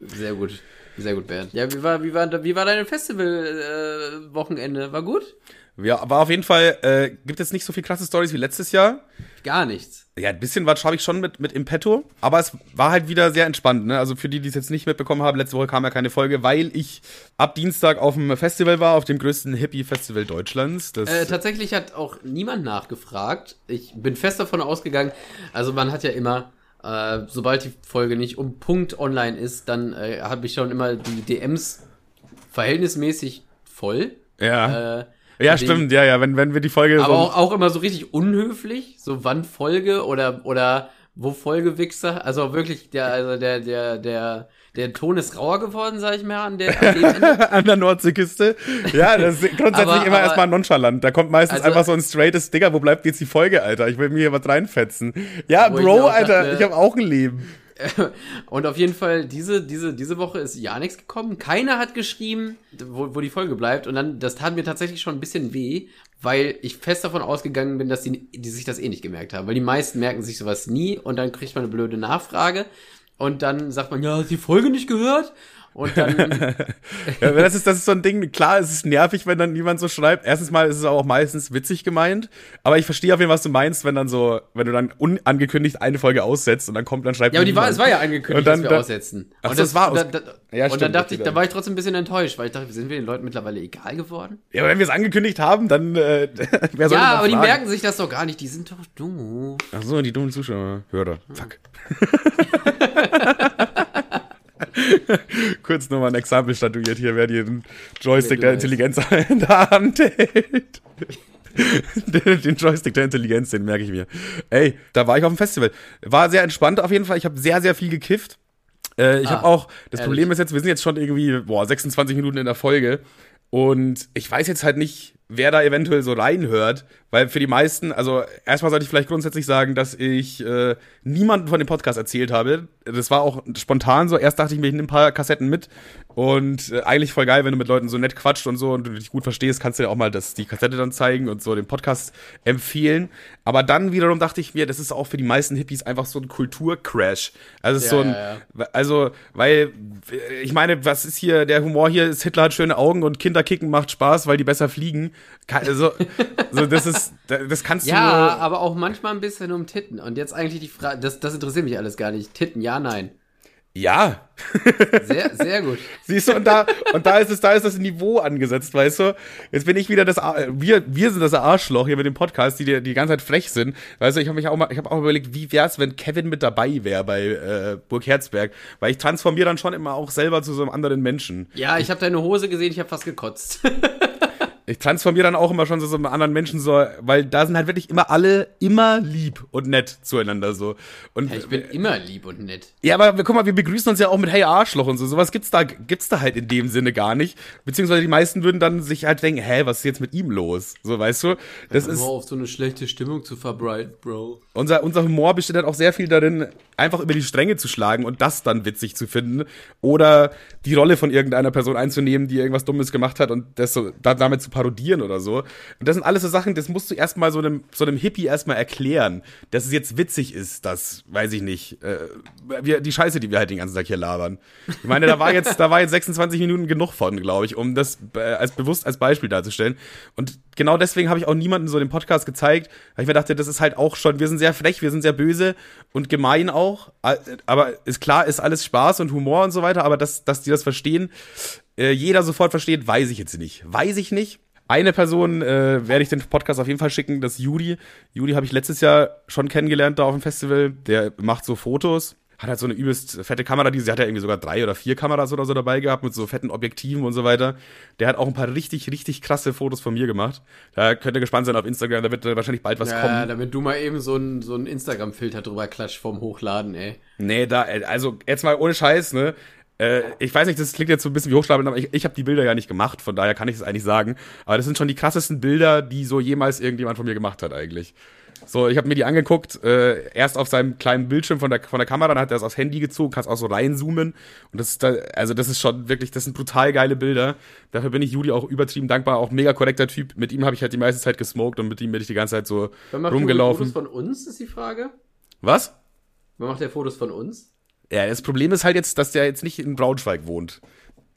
Sehr gut. Sehr gut, Bernd. Ja, wie war, wie war, wie war dein Festival-Wochenende? Äh, war gut? Ja, war auf jeden Fall, äh, gibt jetzt nicht so viel krasse Stories wie letztes Jahr. Gar nichts. Ja, ein bisschen was habe ich schon mit, mit im Petto, aber es war halt wieder sehr entspannt, ne? Also für die, die es jetzt nicht mitbekommen haben, letzte Woche kam ja keine Folge, weil ich ab Dienstag auf dem Festival war, auf dem größten Hippie-Festival Deutschlands. Äh, tatsächlich hat auch niemand nachgefragt. Ich bin fest davon ausgegangen, also man hat ja immer äh, sobald die Folge nicht um Punkt online ist, dann äh, habe ich schon immer die DMs verhältnismäßig voll. Ja. Äh, ja, stimmt, ja, ja, wenn, wenn wir die Folge. Aber so auch, auch immer so richtig unhöflich, so wann Folge oder, oder wo Folgewichser. Also wirklich, der, also der, der, der, der Ton ist rauer geworden, sag ich mal, an der, an, an der Nordseeküste. Ja, das ist grundsätzlich aber, immer aber, erstmal nonchalant. Da kommt meistens also, einfach so ein straightes Digger, wo bleibt jetzt die Folge, Alter? Ich will mir hier was reinfetzen. Ja, Bro, ich Alter, dachte, ich habe auch ein Leben. Und auf jeden Fall, diese, diese, diese Woche ist ja nichts gekommen. Keiner hat geschrieben, wo, wo die Folge bleibt. Und dann, das tat mir tatsächlich schon ein bisschen weh, weil ich fest davon ausgegangen bin, dass die, die sich das eh nicht gemerkt haben. Weil die meisten merken sich sowas nie und dann kriegt man eine blöde Nachfrage. Und dann sagt man, ja, hast die Folge nicht gehört? Und dann. ja, das ist, das ist so ein Ding. Klar, es ist nervig, wenn dann jemand so schreibt. Erstens mal ist es auch meistens witzig gemeint. Aber ich verstehe auf jeden Fall, was du meinst, wenn dann so, wenn du dann unangekündigt eine Folge aussetzt und dann kommt, dann schreibt Ja, aber die war, es war ja angekündigt, dann, dass wir dann, aussetzen. Ach, und das, das war aus, da, da, ja, Und stimmt, dann dachte ich, da war ich trotzdem ein bisschen enttäuscht, weil ich dachte, sind wir den Leuten mittlerweile egal geworden? Ja, aber wenn wir es angekündigt haben, dann, äh, wer soll Ja, aber fragen? die merken sich das doch gar nicht. Die sind doch dumm. Ach so, die dummen Zuschauer. Hörer. Fuck. Kurz nochmal ein Exempel statuiert hier, wer den Joystick der Intelligenz in der Hand hält. den Joystick der Intelligenz, den merke ich mir. Ey, da war ich auf dem Festival. War sehr entspannt auf jeden Fall. Ich habe sehr, sehr viel gekifft. Äh, ich ah, habe auch, das ehrlich? Problem ist jetzt, wir sind jetzt schon irgendwie, boah, 26 Minuten in der Folge. Und ich weiß jetzt halt nicht, wer da eventuell so reinhört, weil für die meisten, also erstmal sollte ich vielleicht grundsätzlich sagen, dass ich äh, niemanden von dem Podcast erzählt habe. Das war auch spontan so. Erst dachte ich mir, ich nehme ein paar Kassetten mit und äh, eigentlich voll geil, wenn du mit Leuten so nett quatscht und so und du dich gut verstehst, kannst du ja auch mal das, die Kassette dann zeigen und so den Podcast empfehlen. Aber dann wiederum dachte ich mir, das ist auch für die meisten Hippies einfach so ein Kulturcrash. Also ja, so ein, ja, ja. also weil ich meine, was ist hier der Humor hier? Ist Hitler hat schöne Augen und Kinderkicken macht Spaß, weil die besser fliegen. Also, so, das ist, das kannst du. Ja, aber auch manchmal ein bisschen um Titten. Und jetzt eigentlich die Frage, das, das interessiert mich alles gar nicht. Titten, ja, nein. Ja. Sehr, sehr gut. Siehst du, und da, und da ist es, da ist das Niveau angesetzt, weißt du? Jetzt bin ich wieder das, wir, wir sind das Arschloch hier mit dem Podcast, die die, die ganze Zeit frech sind. Weißt du, ich habe mich auch mal, ich habe auch überlegt, wie wär's, wenn Kevin mit dabei wäre bei äh, Burg Herzberg? Weil ich transformiere dann schon immer auch selber zu so einem anderen Menschen. Ja, ich habe deine Hose gesehen, ich habe fast gekotzt. Ich transformiere dann auch immer schon so, so einen anderen Menschen so, weil da sind halt wirklich immer alle immer lieb und nett zueinander so. Und ja, ich bin immer lieb und nett. Ja, aber guck mal, wir begrüßen uns ja auch mit Hey Arschloch und so. Sowas gibt's da gibt's da halt in dem Sinne gar nicht. Beziehungsweise die meisten würden dann sich halt denken, hä, was ist jetzt mit ihm los? So, weißt du? Das ist auf so eine schlechte Stimmung zu verbreiten, Bro. Unser unser Humor besteht halt auch sehr viel darin, einfach über die Stränge zu schlagen und das dann witzig zu finden oder die Rolle von irgendeiner Person einzunehmen, die irgendwas dummes gemacht hat und das so da, damit zu parodieren oder so. Und das sind alles so Sachen, das musst du erstmal so einem, so einem Hippie erstmal erklären, dass es jetzt witzig ist, dass, weiß ich nicht, äh, wir, die Scheiße, die wir halt den ganzen Tag hier labern. Ich meine, da war jetzt, da war jetzt 26 Minuten genug von, glaube ich, um das äh, als bewusst als Beispiel darzustellen. Und genau deswegen habe ich auch niemanden so den Podcast gezeigt, weil ich mir dachte, das ist halt auch schon, wir sind sehr frech, wir sind sehr böse und gemein auch, aber ist klar, ist alles Spaß und Humor und so weiter, aber dass, dass die das verstehen, äh, jeder sofort versteht, weiß ich jetzt nicht. Weiß ich nicht. Eine Person äh, werde ich den Podcast auf jeden Fall schicken, das ist Judi. Judi habe ich letztes Jahr schon kennengelernt da auf dem Festival. Der macht so Fotos. Hat halt so eine übelst fette Kamera, die sie hat ja irgendwie sogar drei oder vier Kameras oder so dabei gehabt mit so fetten Objektiven und so weiter. Der hat auch ein paar richtig, richtig krasse Fotos von mir gemacht. Da könnt ihr gespannt sein auf Instagram, da wird wahrscheinlich bald was ja, kommen. Ja, damit du mal eben so ein, so ein Instagram-Filter drüber klatscht vom Hochladen, ey. Nee, da, also jetzt mal ohne Scheiß, ne? Äh, ich weiß nicht, das klingt jetzt so ein bisschen wie Hochstapeln, aber ich, ich habe die Bilder ja nicht gemacht, von daher kann ich es eigentlich sagen. Aber das sind schon die krassesten Bilder, die so jemals irgendjemand von mir gemacht hat, eigentlich. So, ich habe mir die angeguckt, äh, erst auf seinem kleinen Bildschirm von der, von der Kamera, dann hat er es aufs Handy gezogen, kannst auch so reinzoomen. Und das ist da, also das ist schon wirklich, das sind brutal geile Bilder. Dafür bin ich Juli auch übertrieben dankbar, auch mega korrekter Typ. Mit ihm habe ich halt die meiste Zeit gesmoked und mit ihm bin ich die ganze Zeit so Wer macht rumgelaufen. Fotos von uns, ist die Frage? Was? Wer macht der Fotos von uns? Ja, das Problem ist halt jetzt, dass der jetzt nicht in Braunschweig wohnt.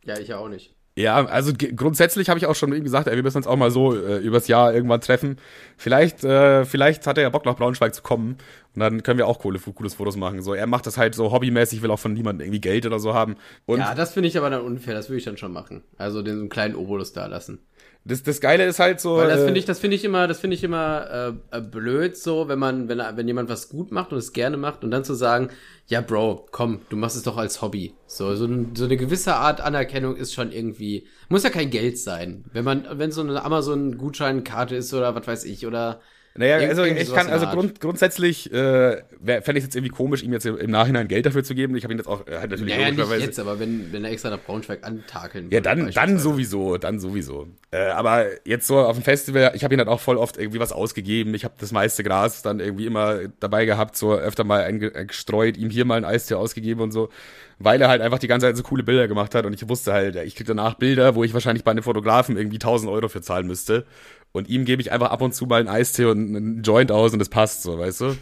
Ja, ich auch nicht. Ja, also grundsätzlich habe ich auch schon eben gesagt, ey, wir müssen uns auch mal so äh, übers Jahr irgendwann treffen. Vielleicht, äh, vielleicht hat er ja Bock nach Braunschweig zu kommen und dann können wir auch coole, cooles Fotos machen. So, er macht das halt so hobbymäßig, will auch von niemandem irgendwie Geld oder so haben. Und ja, das finde ich aber dann unfair. Das würde ich dann schon machen. Also den kleinen Obolus da lassen. Das, das Geile ist halt so. Weil das finde äh, ich, das finde ich immer, das finde ich immer äh, äh, blöd, so, wenn man, wenn, wenn jemand was gut macht und es gerne macht und dann zu sagen, ja, Bro, komm, du machst es doch als Hobby. So, so, so eine gewisse Art Anerkennung ist schon irgendwie, muss ja kein Geld sein. Wenn man, wenn so eine Amazon-Gutscheinkarte ist oder was weiß ich, oder naja, also ich kann, also grund, grundsätzlich äh, fände ich es jetzt irgendwie komisch, ihm jetzt im Nachhinein Geld dafür zu geben. Ich habe ihn jetzt auch äh, halt natürlich naja, nicht jetzt, aber wenn, wenn er extra nach Braunschweig antakeln würde. Ja, dann, dann sowieso, dann sowieso. Äh, aber jetzt so auf dem Festival, ich habe ihn halt auch voll oft irgendwie was ausgegeben. Ich habe das meiste Gras dann irgendwie immer dabei gehabt, so öfter mal eingestreut, ihm hier mal ein Eistee ausgegeben und so weil er halt einfach die ganze Zeit so coole Bilder gemacht hat und ich wusste halt, ich krieg danach Bilder, wo ich wahrscheinlich bei einem Fotografen irgendwie 1000 Euro für zahlen müsste. Und ihm gebe ich einfach ab und zu mal einen Eistee und einen Joint aus und es passt so, weißt du?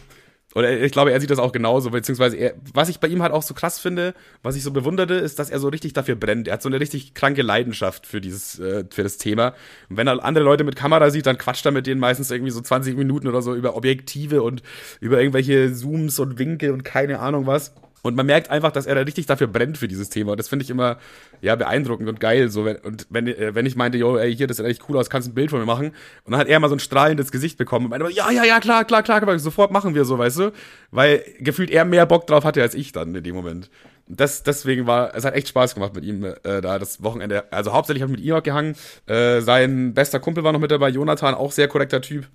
Oder ich glaube, er sieht das auch genauso, beziehungsweise er, was ich bei ihm halt auch so krass finde, was ich so bewunderte, ist, dass er so richtig dafür brennt. Er hat so eine richtig kranke Leidenschaft für dieses, äh, für das Thema. Und wenn er andere Leute mit Kamera sieht, dann quatscht er mit denen meistens irgendwie so 20 Minuten oder so über Objektive und über irgendwelche Zooms und Winkel und keine Ahnung was. Und man merkt einfach, dass er da richtig dafür brennt für dieses Thema. Und das finde ich immer, ja, beeindruckend und geil. So, wenn, und wenn, äh, wenn ich meinte, yo, ey, hier, das sieht echt cool aus, kannst ein Bild von mir machen. Und dann hat er mal so ein strahlendes Gesicht bekommen und meinte, ja, ja, ja, klar, klar, klar, sofort machen wir so, weißt du? Weil gefühlt er mehr Bock drauf hatte als ich dann in dem Moment. Das, deswegen war, es hat echt Spaß gemacht mit ihm äh, da das Wochenende. Also hauptsächlich habe ich mit ihm gehangen. Äh, sein bester Kumpel war noch mit dabei, Jonathan, auch sehr korrekter Typ.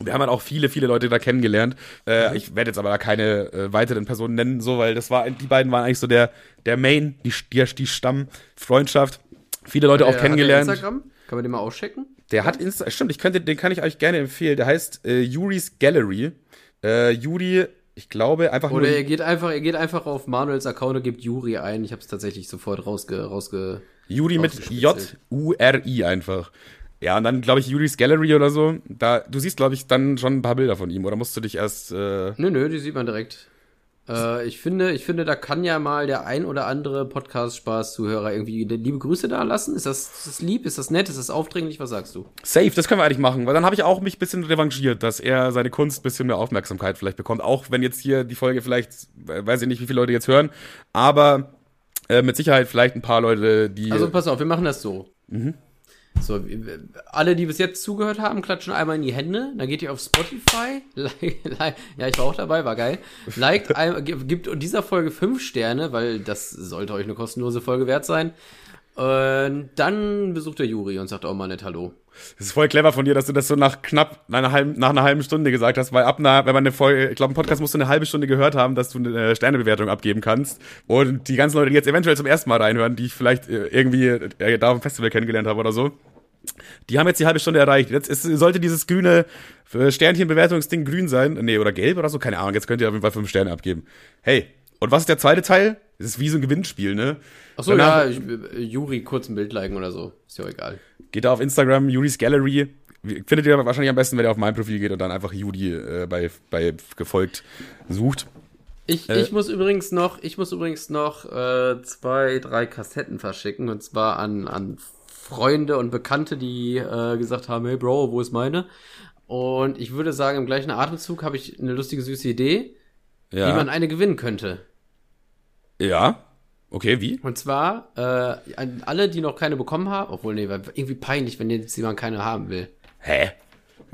Wir haben halt auch viele, viele Leute da kennengelernt. Äh, mhm. Ich werde jetzt aber keine äh, weiteren Personen nennen, so, weil das war, die beiden waren eigentlich so der, der Main, die, die, die Stammfreundschaft. Viele Leute auch kennengelernt. Instagram? Kann man den mal auschecken? Der hat Insta, stimmt, ich könnte, den kann ich euch gerne empfehlen. Der heißt äh, Juris Gallery. Äh, Juri, ich glaube, einfach Oder nur. er geht einfach, er geht einfach auf Manuels Account und gibt Juri ein. Ich habe es tatsächlich sofort rausge, rausge Juri mit J-U-R-I einfach. Ja, und dann, glaube ich, Juris Gallery oder so. Da, du siehst, glaube ich, dann schon ein paar Bilder von ihm, oder musst du dich erst. Äh nö, nö, die sieht man direkt. Äh, ich finde, ich finde, da kann ja mal der ein oder andere Podcast-Spaß-Zuhörer irgendwie liebe Grüße da lassen. Ist das, ist das lieb? Ist das nett? Ist das aufdringlich? Was sagst du? Safe, das können wir eigentlich machen, weil dann habe ich auch mich ein bisschen revanchiert, dass er seine Kunst ein bisschen mehr Aufmerksamkeit vielleicht bekommt. Auch wenn jetzt hier die Folge vielleicht, weiß ich nicht, wie viele Leute jetzt hören, aber äh, mit Sicherheit vielleicht ein paar Leute, die. Also pass auf, wir machen das so. Mhm. So, alle, die bis jetzt zugehört haben, klatschen einmal in die Hände. Dann geht ihr auf Spotify. Ja, ich war auch dabei, war geil. Liked, gibt dieser Folge fünf Sterne, weil das sollte euch eine kostenlose Folge wert sein. Und dann besucht der Juri und sagt auch mal nett Hallo. Das ist voll clever von dir, dass du das so nach knapp einer halben, nach einer halben Stunde gesagt hast, weil ab einer, wenn man eine Folge, ich glaube, ein Podcast musst du eine halbe Stunde gehört haben, dass du eine Sternebewertung abgeben kannst. Und die ganzen Leute, die jetzt eventuell zum ersten Mal reinhören, die ich vielleicht äh, irgendwie äh, da auf dem Festival kennengelernt habe oder so, die haben jetzt die halbe Stunde erreicht. Jetzt ist, sollte dieses grüne äh, Sternchenbewertungsding grün sein. Nee, oder gelb oder so, keine Ahnung. Jetzt könnt ihr auf jeden Fall fünf Sterne abgeben. Hey, und was ist der zweite Teil? Das ist wie so ein Gewinnspiel, ne? Achso, ja, Juri kurz ein Bild liken oder so. Ist ja egal. Geht da auf Instagram, Juris Gallery. Findet ihr wahrscheinlich am besten, wenn ihr auf mein Profil geht und dann einfach Juri äh, bei, bei gefolgt sucht. Ich, äh, ich muss übrigens noch, ich muss übrigens noch äh, zwei, drei Kassetten verschicken und zwar an, an Freunde und Bekannte, die äh, gesagt haben, hey Bro, wo ist meine? Und ich würde sagen, im gleichen Atemzug habe ich eine lustige, süße Idee, ja. wie man eine gewinnen könnte. Ja. Okay, wie? Und zwar, äh, an alle, die noch keine bekommen haben, obwohl, nee, irgendwie peinlich, wenn jetzt jemand keine haben will. Hä?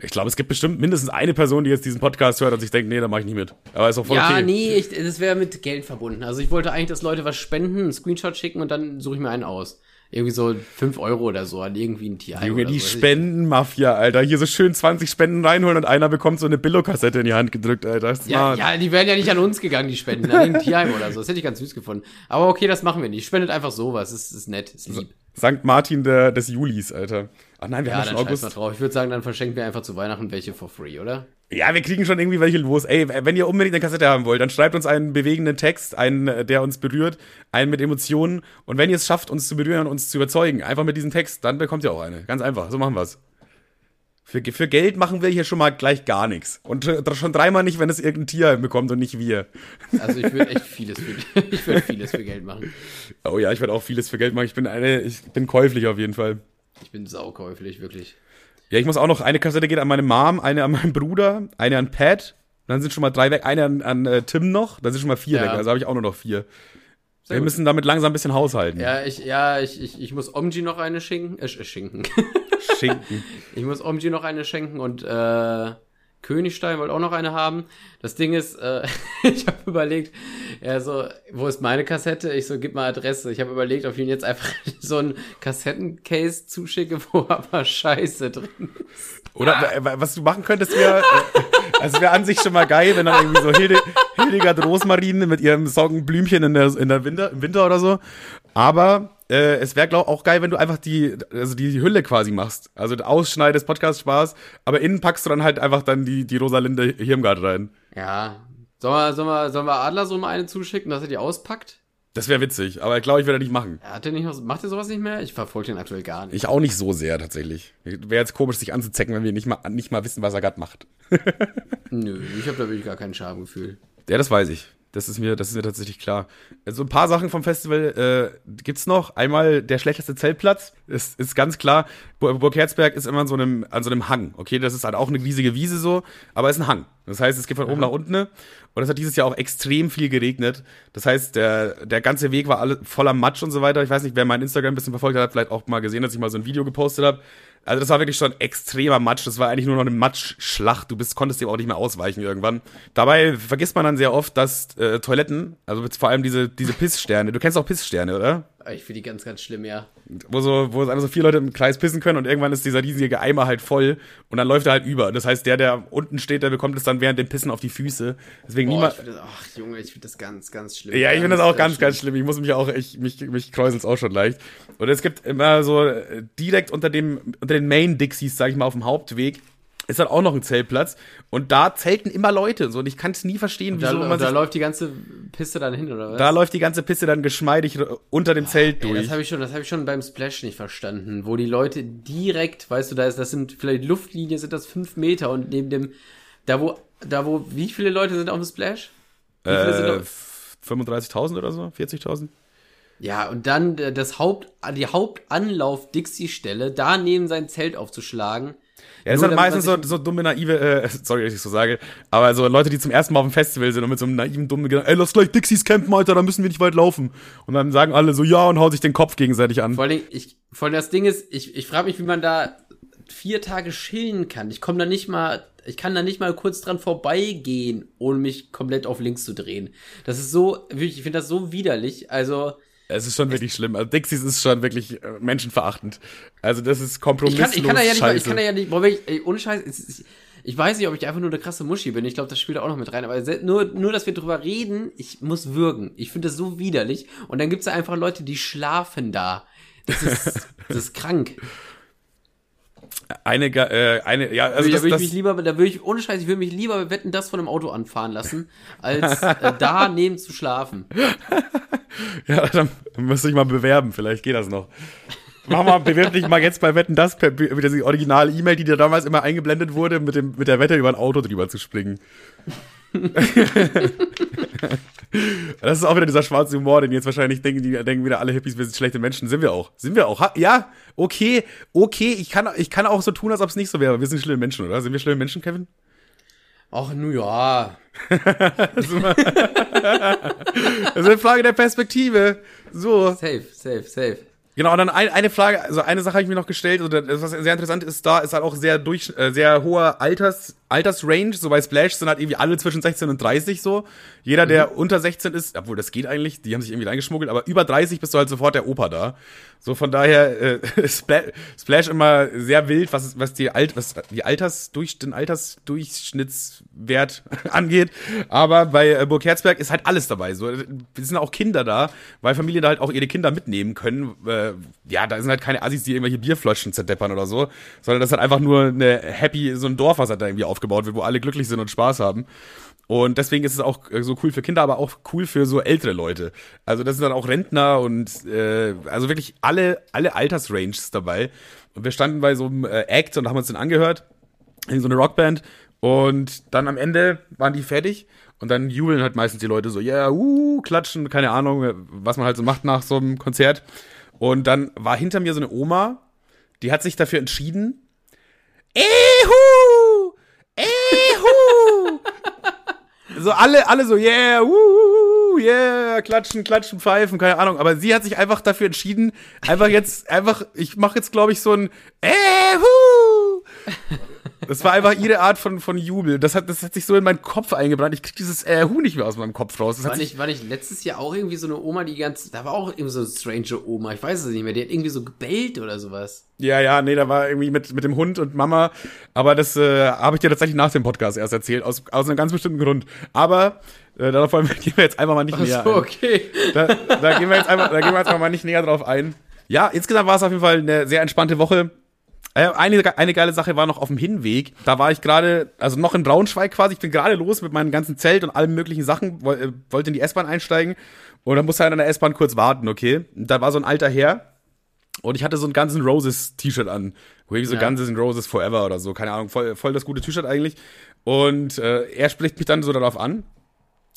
Ich glaube, es gibt bestimmt mindestens eine Person, die jetzt diesen Podcast hört und sich denkt, nee, da mache ich nicht mit. Aber ist auch voll ja, okay. Ja, nee, ich, das wäre mit Geld verbunden. Also ich wollte eigentlich, dass Leute was spenden, einen Screenshot schicken und dann suche ich mir einen aus irgendwie so fünf Euro oder so an irgendwie ein Tierheim. Junge, die so. Spendenmafia, Alter. Hier so schön 20 Spenden reinholen und einer bekommt so eine Billo-Kassette in die Hand gedrückt, Alter. Ja, ja, die wären ja nicht an uns gegangen, die Spenden, an den Tierheim oder so. Das hätte ich ganz süß gefunden. Aber okay, das machen wir nicht. Spendet einfach sowas. Das ist, ist nett, ist lieb. St. Martin der, des Julis, Alter. Ach nein, wir ja, haben schon August. Mal drauf. Ich würde sagen, dann verschenken wir einfach zu Weihnachten welche for free, oder? Ja, wir kriegen schon irgendwie welche los. Ey, wenn ihr unbedingt eine Kassette haben wollt, dann schreibt uns einen bewegenden Text, einen, äh, der uns berührt, einen mit Emotionen. Und wenn ihr es schafft, uns zu berühren und uns zu überzeugen, einfach mit diesem Text, dann bekommt ihr auch eine. Ganz einfach. So machen wir's. Für, für Geld machen wir hier schon mal gleich gar nichts. Und schon dreimal nicht, wenn es irgendein Tier bekommt und nicht wir. Also ich würde echt vieles für, ich würde vieles für Geld machen. Oh ja, ich würde auch vieles für Geld machen. Ich bin eine, ich bin käuflich auf jeden Fall. Ich bin saukäuflich, wirklich. Ja, ich muss auch noch, eine Kassette geht an meine Mom, eine an meinen Bruder, eine an Pat, dann sind schon mal drei weg, eine an, an äh, Tim noch, dann sind schon mal vier ja. weg, also habe ich auch nur noch vier. Sehr Wir gut. müssen damit langsam ein bisschen haushalten. Ja, ich, ja, ich, ich, ich muss Omji noch eine schinken, äh, schinken. Schinken. ich muss Omji noch eine schenken und äh, Königstein wollte auch noch eine haben. Das Ding ist, äh, ich habe überlegt, er so, wo ist meine Kassette? Ich so, gib mal Adresse. Ich habe überlegt, ob ich ihn jetzt einfach so ein Kassettencase zuschicke, wo aber Scheiße drin ist. Oder was du machen könntest, wäre, äh, also wäre an sich schon mal geil, wenn dann irgendwie so Hilde, Hildegard Rosmarin mit ihrem Song in der, in der Winter, im Winter oder so. Aber äh, es wäre glaube auch geil, wenn du einfach die, also die Hülle quasi machst. Also ausschneidest, Podcast Spaß, aber innen packst du dann halt einfach dann die, die Rosalinde Hirmgard rein. Ja. Sollen wir, sollen wir, sollen wir Adler so mal eine zuschicken, dass er die auspackt? Das wäre witzig, aber glaube ich, werde er nicht machen. Hat er nicht, macht er sowas nicht mehr? Ich verfolge den aktuell gar nicht. Ich auch nicht so sehr tatsächlich. Wäre jetzt komisch, sich anzuzecken, wenn wir nicht mal, nicht mal wissen, was er gerade macht. Nö, ich habe da wirklich gar kein Schamgefühl. Ja, das weiß ich. Das ist mir, das ist mir tatsächlich klar. So also ein paar Sachen vom Festival äh, gibt's noch. Einmal der schlechteste Zeltplatz. Ist, ist ganz klar. Burg Herzberg ist immer an so einem, an so einem Hang. Okay, das ist halt auch eine riesige Wiese so, aber es ist ein Hang. Das heißt, es geht von oben nach unten. Und es hat dieses Jahr auch extrem viel geregnet. Das heißt, der, der ganze Weg war alle voller Matsch und so weiter. Ich weiß nicht, wer mein Instagram ein bisschen verfolgt hat, hat vielleicht auch mal gesehen, dass ich mal so ein Video gepostet habe. Also das war wirklich schon extremer Matsch. Das war eigentlich nur noch eine Matschschlacht. Du bist, konntest dem auch nicht mehr ausweichen irgendwann. Dabei vergisst man dann sehr oft, dass äh, Toiletten, also vor allem diese, diese Pisssterne, du kennst auch Pisssterne, oder? Ich finde die ganz, ganz schlimm, ja. Wo so, wo einfach so vier Leute im Kreis pissen können und irgendwann ist dieser riesige Eimer halt voll und dann läuft er halt über. Das heißt, der, der unten steht, der bekommt es dann während dem Pissen auf die Füße. Deswegen Boah, niemand. ach, Junge, ich finde das ganz, ganz schlimm. Ja, ich finde das auch ganz, ganz schlimm. Ich muss mich auch, ich, mich, mich kräuselt's auch schon leicht. Und es gibt immer so äh, direkt unter dem, unter den Main Dixies, sag ich mal, auf dem Hauptweg, ist halt auch noch ein Zeltplatz und da zelten immer Leute so und ich kann es nie verstehen, und wieso da, man da läuft die ganze Piste dann hin oder was? Da läuft die ganze Piste dann geschmeidig unter dem Zelt durch. Ey, das habe ich schon, das habe ich schon beim Splash nicht verstanden, wo die Leute direkt, weißt du, da ist, das sind vielleicht Luftlinie, sind das fünf Meter und neben dem, da wo, da wo, wie viele Leute sind auf dem Splash? Wie äh, 35.000 oder so, 40.000? Ja, und dann das Haupt, die Hauptanlauf-Dixie-Stelle, da neben sein Zelt aufzuschlagen. Ja, das sind meistens so, so dumme, naive, äh, sorry, dass ich so sage, aber so Leute, die zum ersten Mal auf dem Festival sind und mit so einem naiven, dummen Gedanken, ey, lass gleich Dixies campen, Alter, da müssen wir nicht weit laufen. Und dann sagen alle so, ja, und hauen sich den Kopf gegenseitig an. Vor allem, ich, vor allem das Ding ist, ich, ich frage mich, wie man da vier Tage chillen kann. Ich komme da nicht mal, ich kann da nicht mal kurz dran vorbeigehen, ohne mich komplett auf links zu drehen. Das ist so, ich finde das so widerlich. Also, es ist schon wirklich schlimm. Also Dixies ist schon wirklich äh, menschenverachtend. Also das ist kompromisslos ich kann, ich kann da ja nicht, Scheiße. Ich kann da ja nicht, boah, ich, ey, ohne Scheiß, ich, ich weiß nicht, ob ich einfach nur eine krasse Muschi bin. Ich glaube, das spielt auch noch mit rein. Aber nur, nur, dass wir drüber reden, ich muss würgen. Ich finde das so widerlich. Und dann gibt's da einfach Leute, die schlafen da. Das ist, das ist krank. Eine, äh, eine, ja, also da das, würde ich mich lieber, da würde ich, ohne Scheiß, ich würde mich lieber wetten, das von einem Auto anfahren lassen, als äh, da neben zu schlafen. ja, dann müsste ich mal bewerben, vielleicht geht das noch. Mach mal, bewirb dich mal jetzt bei Wetten das per, mit der originale E-Mail, die dir damals immer eingeblendet wurde, mit dem, mit der Wette über ein Auto drüber zu springen. das ist auch wieder dieser schwarze Humor, den jetzt wahrscheinlich denken, die denken wieder alle Hippies, wir sind schlechte Menschen. Sind wir auch. Sind wir auch. Ha ja, okay, okay, ich kann, ich kann auch so tun, als ob es nicht so wäre, wir sind schlimme Menschen, oder? Sind wir schlimme Menschen, Kevin? Ach, nu ja. das ist eine Frage der Perspektive. So. Safe, safe, safe. Genau, und dann ein, eine Frage, also eine Sache habe ich mir noch gestellt, also das, was sehr interessant ist, da ist halt auch sehr durch, äh, sehr hoher Alters, Altersrange, so bei Splash sind halt irgendwie alle zwischen 16 und 30 so. Jeder, der mhm. unter 16 ist, obwohl das geht eigentlich, die haben sich irgendwie reingeschmuggelt, aber über 30 bist du halt sofort der Opa da. So von daher äh, Splash immer sehr wild, was was die Alt was die Alters durch den Altersdurchschnittswert angeht, aber bei äh, Burg Herzberg ist halt alles dabei. So es sind auch Kinder da, weil Familien da halt auch ihre Kinder mitnehmen können. Äh, ja, da sind halt keine Assis, die irgendwelche Bierflaschen zerdeppern oder so, sondern das ist halt einfach nur eine happy so ein Dorf, was halt da irgendwie aufgebaut wird, wo alle glücklich sind und Spaß haben. Und deswegen ist es auch äh, so cool für Kinder, aber auch cool für so ältere Leute. Also das sind dann auch Rentner und äh, also wirklich alle, alle Altersranges dabei. Und wir standen bei so einem äh, Act und haben uns den angehört. In so eine Rockband. Und dann am Ende waren die fertig. Und dann jubeln halt meistens die Leute so, ja, yeah, uh, klatschen, keine Ahnung, was man halt so macht nach so einem Konzert. Und dann war hinter mir so eine Oma, die hat sich dafür entschieden! Ehu! So alle, alle so, yeah, woo, yeah, klatschen, klatschen, pfeifen, keine Ahnung. Aber sie hat sich einfach dafür entschieden, einfach jetzt, einfach, ich mache jetzt, glaube ich, so ein, äh, hu. Das war einfach ihre Art von, von Jubel. Das hat, das hat sich so in meinen Kopf eingebrannt. Ich krieg dieses äh, Hu nicht mehr aus meinem Kopf raus. Das war, nicht, war nicht letztes Jahr auch irgendwie so eine Oma, die ganz, da war auch irgendwie so eine strange Oma, ich weiß es nicht mehr, die hat irgendwie so gebellt oder sowas. Ja, ja, nee, da war irgendwie mit, mit dem Hund und Mama. Aber das äh, habe ich dir tatsächlich nach dem Podcast erst erzählt, aus, aus einem ganz bestimmten Grund. Aber äh, darauf gehen wir jetzt einfach mal nicht Ach näher so, ein. okay. Da, da, gehen wir jetzt einfach, da gehen wir jetzt mal nicht näher drauf ein. Ja, insgesamt war es auf jeden Fall eine sehr entspannte Woche. Äh, eine, eine geile Sache war noch auf dem Hinweg. Da war ich gerade, also noch in Braunschweig quasi. Ich bin gerade los mit meinem ganzen Zelt und allen möglichen Sachen, äh, wollte in die S-Bahn einsteigen. Und dann musste halt an der S-Bahn kurz warten, okay? Und da war so ein alter Herr, und ich hatte so ein Guns N' Roses T-Shirt an. Irgendwie so ja. Guns N' Roses Forever oder so. Keine Ahnung, voll, voll das gute T-Shirt eigentlich. Und äh, er spricht mich dann so darauf an.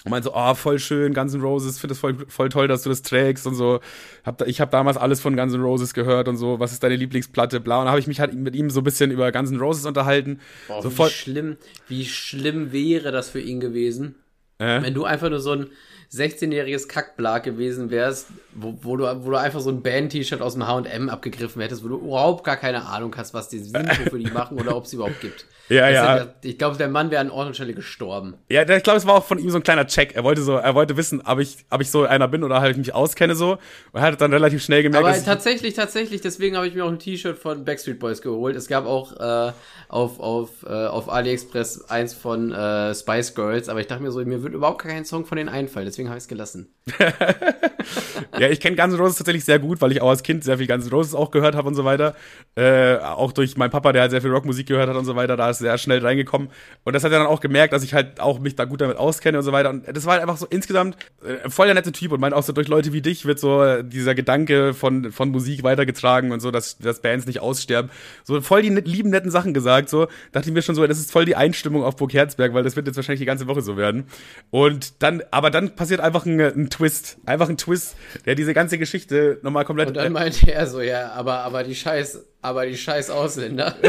Und meint so, oh, voll schön, Guns N' Roses, finde es voll, voll toll, dass du das trägst und so. Hab da, ich habe damals alles von Guns N' Roses gehört und so, was ist deine Lieblingsplatte, bla. Und habe ich mich halt mit ihm so ein bisschen über Guns N' Roses unterhalten. Boah, so wie voll, schlimm, wie schlimm wäre das für ihn gewesen, äh? wenn du einfach nur so ein 16-jähriges Kackblag gewesen wärst, wo, wo, du, wo du einfach so ein Band-T-Shirt aus dem H&M abgegriffen hättest, wo du überhaupt gar keine Ahnung hast, was die sind, wofür die machen oder ob es überhaupt gibt. Ja, Das ja. hätte- Ich glaube, der Mann wäre an Ort und Stelle gestorben. Ja, ich glaube, es war auch von ihm so ein kleiner Check. Er wollte so, er wollte wissen, ob ich, ob ich so einer bin oder halt mich auskenne so. Und er hat dann relativ schnell gemerkt, Aber dass ich, tatsächlich, tatsächlich, deswegen habe ich mir auch ein T-Shirt von Backstreet Boys geholt. Es gab auch äh, auf, auf, äh, auf AliExpress eins von äh, Spice Girls, aber ich dachte mir so, mir wird überhaupt kein Song von denen einfallen, deswegen habe ich es gelassen. ja, ich kenne Guns N' Roses tatsächlich sehr gut, weil ich auch als Kind sehr viel Guns N' Roses auch gehört habe und so weiter. Äh, auch durch meinen Papa, der halt sehr viel Rockmusik gehört hat und so weiter, da ist sehr schnell reingekommen. Und das hat er dann auch gemerkt, dass ich halt auch mich da gut damit auskenne und so weiter. Und das war halt einfach so insgesamt äh, voll der nette Typ und meint auch so durch Leute wie dich wird so äh, dieser Gedanke von, von Musik weitergetragen und so, dass, dass Bands nicht aussterben. So voll die lieben, netten Sachen gesagt, so. Dachte ich mir schon so, das ist voll die Einstimmung auf Burg Herzberg, weil das wird jetzt wahrscheinlich die ganze Woche so werden. Und dann, aber dann passiert einfach ein, ein Twist. Einfach ein Twist, der diese ganze Geschichte nochmal komplett. Und dann meinte er so, ja, aber, aber die scheiß, aber die scheiß Ausländer.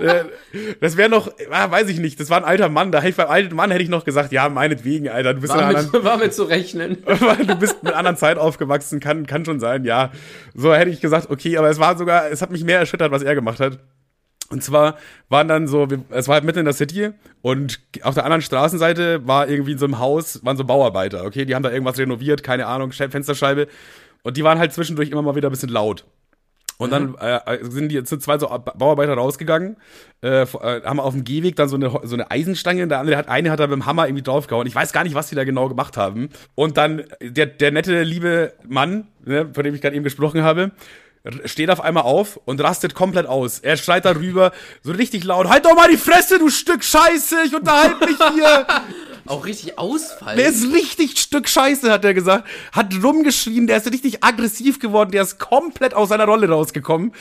Äh, das wäre noch, ah, weiß ich nicht, das war ein alter Mann. Da hätte ich beim alten Mann hätte ich noch gesagt, ja, meinetwegen, Alter, du bist, War einer anderen, mit, war mit zu rechnen. du bist mit anderen Zeit aufgewachsen, kann, kann schon sein, ja. So hätte ich gesagt, okay, aber es war sogar, es hat mich mehr erschüttert, was er gemacht hat. Und zwar waren dann so, es war halt mitten in der City und auf der anderen Straßenseite war irgendwie in so einem Haus, waren so Bauarbeiter, okay, die haben da irgendwas renoviert, keine Ahnung, Schei- Fensterscheibe. Und die waren halt zwischendurch immer mal wieder ein bisschen laut. Und dann äh, sind die sind zwei so Bauarbeiter rausgegangen, äh, äh, haben auf dem Gehweg dann so eine so eine Eisenstange, der andere hat eine hat da mit dem Hammer irgendwie draufgehauen. Ich weiß gar nicht, was die da genau gemacht haben. Und dann der der nette liebe Mann, ne, von dem ich gerade eben gesprochen habe, steht auf einmal auf und rastet komplett aus. Er schreit darüber so richtig laut: Halt doch mal die Fresse, du Stück Scheiße! Ich unterhalte mich hier. Auch richtig ausfallen. Der ist richtig Stück Scheiße, hat er gesagt. Hat rumgeschrien, der ist richtig aggressiv geworden, der ist komplett aus seiner Rolle rausgekommen.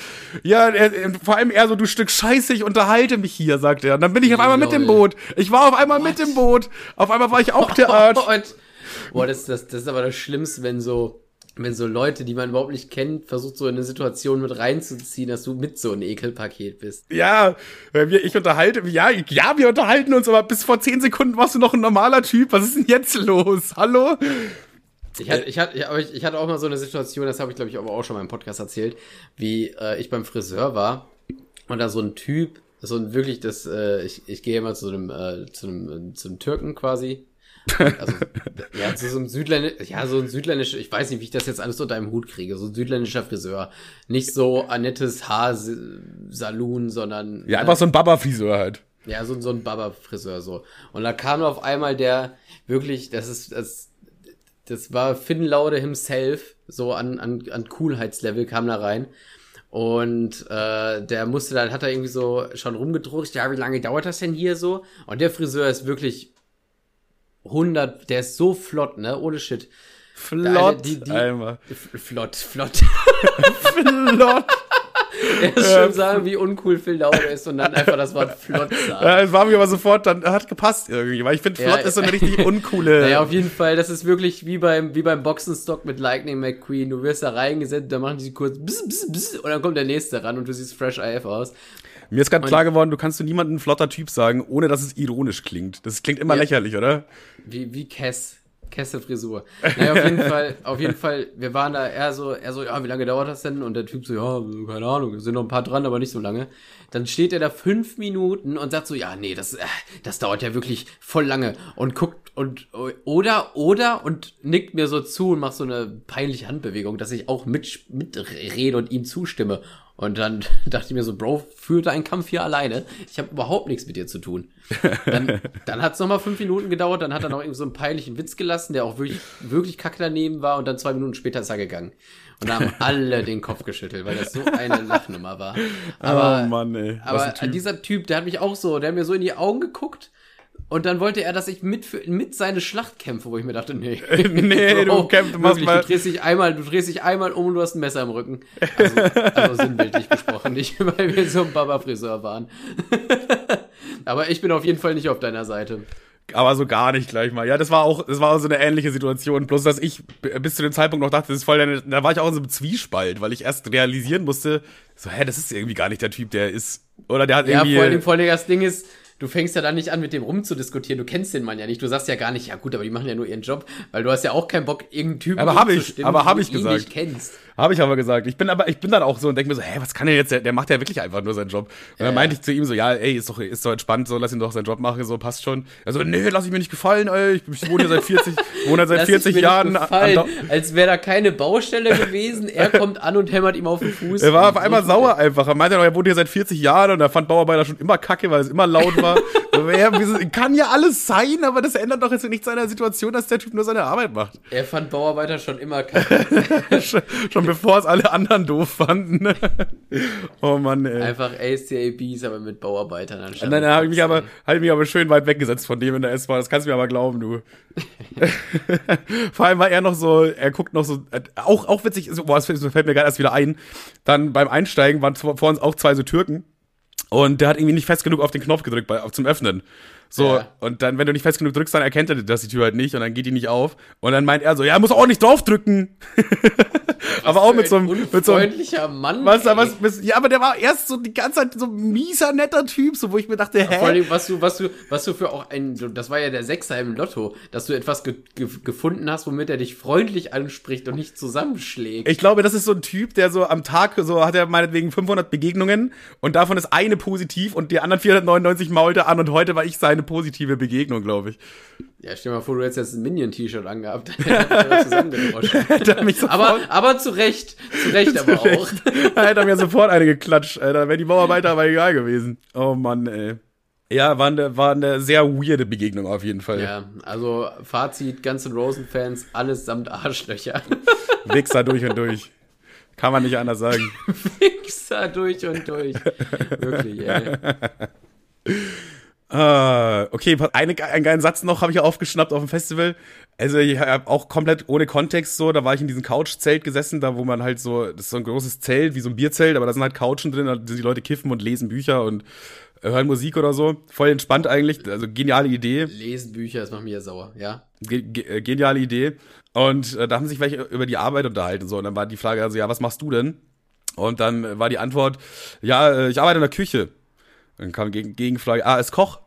Ja, er, vor allem er so, du Stück Scheiße, ich unterhalte mich hier, sagt er. Und dann bin ich auf einmal mit im Lol. Boot. Ich war auf einmal mit im Boot. Auf einmal war ich auch der Arsch. Boah, das, das, das ist aber das Schlimmste, wenn so, wenn so Leute, die man überhaupt nicht kennt, versucht so in eine Situation mit reinzuziehen, dass du mit so ein Ekelpaket bist. Ja, wir, ich unterhalte, ja, ja, wir unterhalten uns, aber bis vor zehn Sekunden warst du noch ein normaler Typ. Was ist denn jetzt los? Hallo? Ich hatte, ich, hatte, ich, ich hatte auch mal so eine Situation, das habe ich glaube ich aber auch schon mal im Podcast erzählt, wie äh, ich beim Friseur war und da so ein Typ, so ein wirklich das, äh, ich, ich gehe immer zu einem, äh, zu einem, äh, zu einem Türken quasi. Also, ja, so einem Südländisch, ja, so ein südländischer, ich weiß nicht, wie ich das jetzt alles unter einem Hut kriege, so ein südländischer Friseur. Nicht so Annettes Haarsaloon, sondern. Ja, einfach so ein Baba-Friseur halt. Ja, so, so ein Baba-Friseur so. Und da kam auf einmal der, wirklich, das ist, das, das war Finn Laude himself, so an, an, an Coolheitslevel kam da rein. Und äh, der musste dann, hat er irgendwie so schon rumgedruckt, ja, wie lange dauert das denn hier so? Und der Friseur ist wirklich 100, der ist so flott, ne, ohne Shit. Flott, Die- die- einmal. F- Flott, flott. Flott. Er ist schon sagen, wie uncool Phil Laude ist und dann einfach das Wort flott sagen. Ja, es war mir aber sofort, dann hat gepasst irgendwie, weil ich finde, Ja, Flott ist so eine richtig uncoole. Naja, auf jeden Fall, das ist wirklich wie beim, wie beim Boxenstock mit Lightning McQueen. Du wirst da reingesetzt, dann machen die kurz bzz, bzz, bzz, und dann kommt der nächste ran und du siehst fresh AF aus. Mir ist gerade klar geworden, du kannst zu niemandem flotter Typ sagen, ohne dass es ironisch klingt. Das klingt immer Ja. lächerlich, oder? Wie, wie Kess. Kesse-Frisur. Naja, auf jeden Fall, auf jeden Fall, wir waren da eher so, er so, ja, wie lange dauert das denn? Und der Typ so, ja, keine Ahnung, sind noch ein paar dran, aber nicht so lange. Dann steht er da fünf Minuten und sagt so, ja, nee, das, äh, das dauert ja wirklich voll lange. Und guckt und, oder, oder, und nickt mir so zu und macht so eine peinliche Handbewegung, dass ich auch mit, mitrede und ihm zustimme. Und dann dachte ich mir so, Bro, führt einen Kampf hier alleine. Ich habe überhaupt nichts mit dir zu tun. Dann, dann hat es nochmal fünf Minuten gedauert, dann hat er noch irgendwie so einen peinlichen Witz gelassen, der auch wirklich, wirklich kacke daneben war und dann zwei Minuten später ist er gegangen. Und da haben alle den Kopf geschüttelt, weil das so eine Lachnummer war. Aber, oh Mann, ey. Was aber dieser Typ, der hat mich auch so, der hat mir so in die Augen geguckt und dann wollte er, dass ich mit, für, mit seine Schlacht kämpfe, wo ich mir dachte, nee. Nee, du kämpfst- machst wirklich, mal- du drehst dich einmal, du drehst dich einmal um und du hast ein Messer im Rücken. Also, also sinnbildlich gesprochen, nicht weil wir so ein Baba-Friseur waren. Aber ich bin auf jeden Fall nicht auf deiner Seite. Aber so gar nicht gleich mal. Ja, das war auch, das war auch so eine ähnliche Situation. Bloß, dass ich bis zu dem Zeitpunkt noch dachte, das ist voll deine, da war ich auch in so einem Zwiespalt, weil ich erst realisieren musste, so, hä, das ist irgendwie gar nicht der Typ, der ist. Oder der hat irgendwie. Ja, vor allem, vor allem das Ding ist, du fängst ja dann nicht an, mit dem rumzudiskutieren. Du kennst den Mann ja nicht. Du sagst ja gar nicht, ja gut, aber die machen ja nur ihren Job, weil du hast ja auch keinen Bock, irgendeinen Typen aber hab ich, aber habe ich gesagt. nicht kennst. Habe ich aber gesagt. Ich bin aber, ich bin dann auch so und denke mir so, hä, was kann der jetzt? Der, der macht ja wirklich einfach nur seinen Job. Und dann meinte ich zu ihm so, ja, ey, ist doch, ist doch entspannt, so lass ihn doch seinen Job machen, so passt schon. Also, nee, lass ich mir nicht gefallen, ey, ich, ich wohne hier seit 40, wohne seit 40 Jahren. Gefallen, an, als wäre da keine Baustelle gewesen. Er kommt an und hämmert ihm auf den Fuß. Er war auf einmal sauer einfach. Er meinte, er wohnt hier seit 40 Jahren und er fand Bauarbeiter schon immer kacke, weil es immer laut war. Kann ja alles sein, aber das ändert doch jetzt nichts an der Situation, dass der Typ nur seine Arbeit macht. Er fand Bauarbeiter schon immer kacke. schon, schon bevor es alle anderen doof fanden. oh Mann, ey. Einfach ACABs, aber mit Bauarbeitern anstatt. Nein, dann habe ich mich aber, hab ich mich aber schön weit weggesetzt von dem in der S-Bahn. Das kannst du mir aber glauben, du. Vor allem war er noch so, er guckt noch so, äh, auch, auch witzig, so, boah, das fällt mir gerade erst wieder ein. Dann beim Einsteigen waren vor uns auch zwei so Türken. Und der hat irgendwie nicht fest genug auf den Knopf gedrückt bei, zum Öffnen. So, ja. und dann, wenn du nicht fest genug drückst, dann erkennt er das die Tür halt nicht und dann geht die nicht auf. Und dann meint er so, ja, muss auch nicht draufdrücken. aber auch mit so einem, mit so einem, Mann. Was, was, ja, aber der war erst so die ganze Zeit so ein mieser, netter Typ, so, wo ich mir dachte, hä? Vor allem, was du, was du, was du für auch ein, das war ja der Sechser im Lotto, dass du etwas ge ge gefunden hast, womit er dich freundlich anspricht und nicht zusammenschlägt. Ich glaube, das ist so ein Typ, der so am Tag, so hat er meinetwegen 500 Begegnungen und davon ist eine positiv und die anderen 499 maulte an und heute war ich seine eine positive Begegnung, glaube ich. Ja, stell dir mal vor, du hättest jetzt ein Minion-T-Shirt angehabt. aber, aber zu Recht, zu Recht aber zu auch. da hätte er mir sofort eine geklatscht, Alter. Wäre die Bauarbeiter aber egal gewesen. Oh Mann, ey. Ja, war eine, war eine sehr weirde Begegnung auf jeden Fall. Ja, also Fazit, ganze Rosen-Fans, alles samt Arschlöcher. Wichser durch und durch. Kann man nicht anders sagen. Wichser durch und durch. Wirklich, ey. Uh, okay, eine, einen geilen Satz noch habe ich aufgeschnappt auf dem Festival. Also ich habe auch komplett ohne Kontext so, da war ich in diesem Couchzelt gesessen, da wo man halt so, das ist so ein großes Zelt, wie so ein Bierzelt, aber da sind halt Couchen drin, da sind die Leute kiffen und lesen Bücher und hören Musik oder so. Voll entspannt eigentlich, also geniale Idee. Lesen Bücher, das macht mir ja sauer, ja. Ge ge äh, geniale Idee. Und äh, da haben sich welche über die Arbeit unterhalten so und dann war die Frage also, ja, was machst du denn? Und dann war die Antwort, ja, äh, ich arbeite in der Küche. Dann kam gegen, Gegenfrage, ah, ist Koch?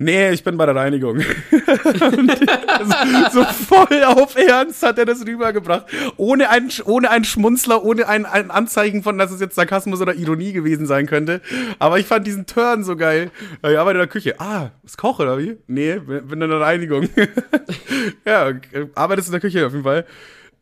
Nee, ich bin bei der Reinigung. so voll auf Ernst hat er das rübergebracht. Ohne ein, ohne ein Schmunzler, ohne ein, ein Anzeichen von, dass es jetzt Sarkasmus oder Ironie gewesen sein könnte. Aber ich fand diesen Turn so geil. Ich arbeite in der Küche. Ah, ist Koch oder wie? Nee, bin in der Reinigung. ja, arbeitest in der Küche auf jeden Fall.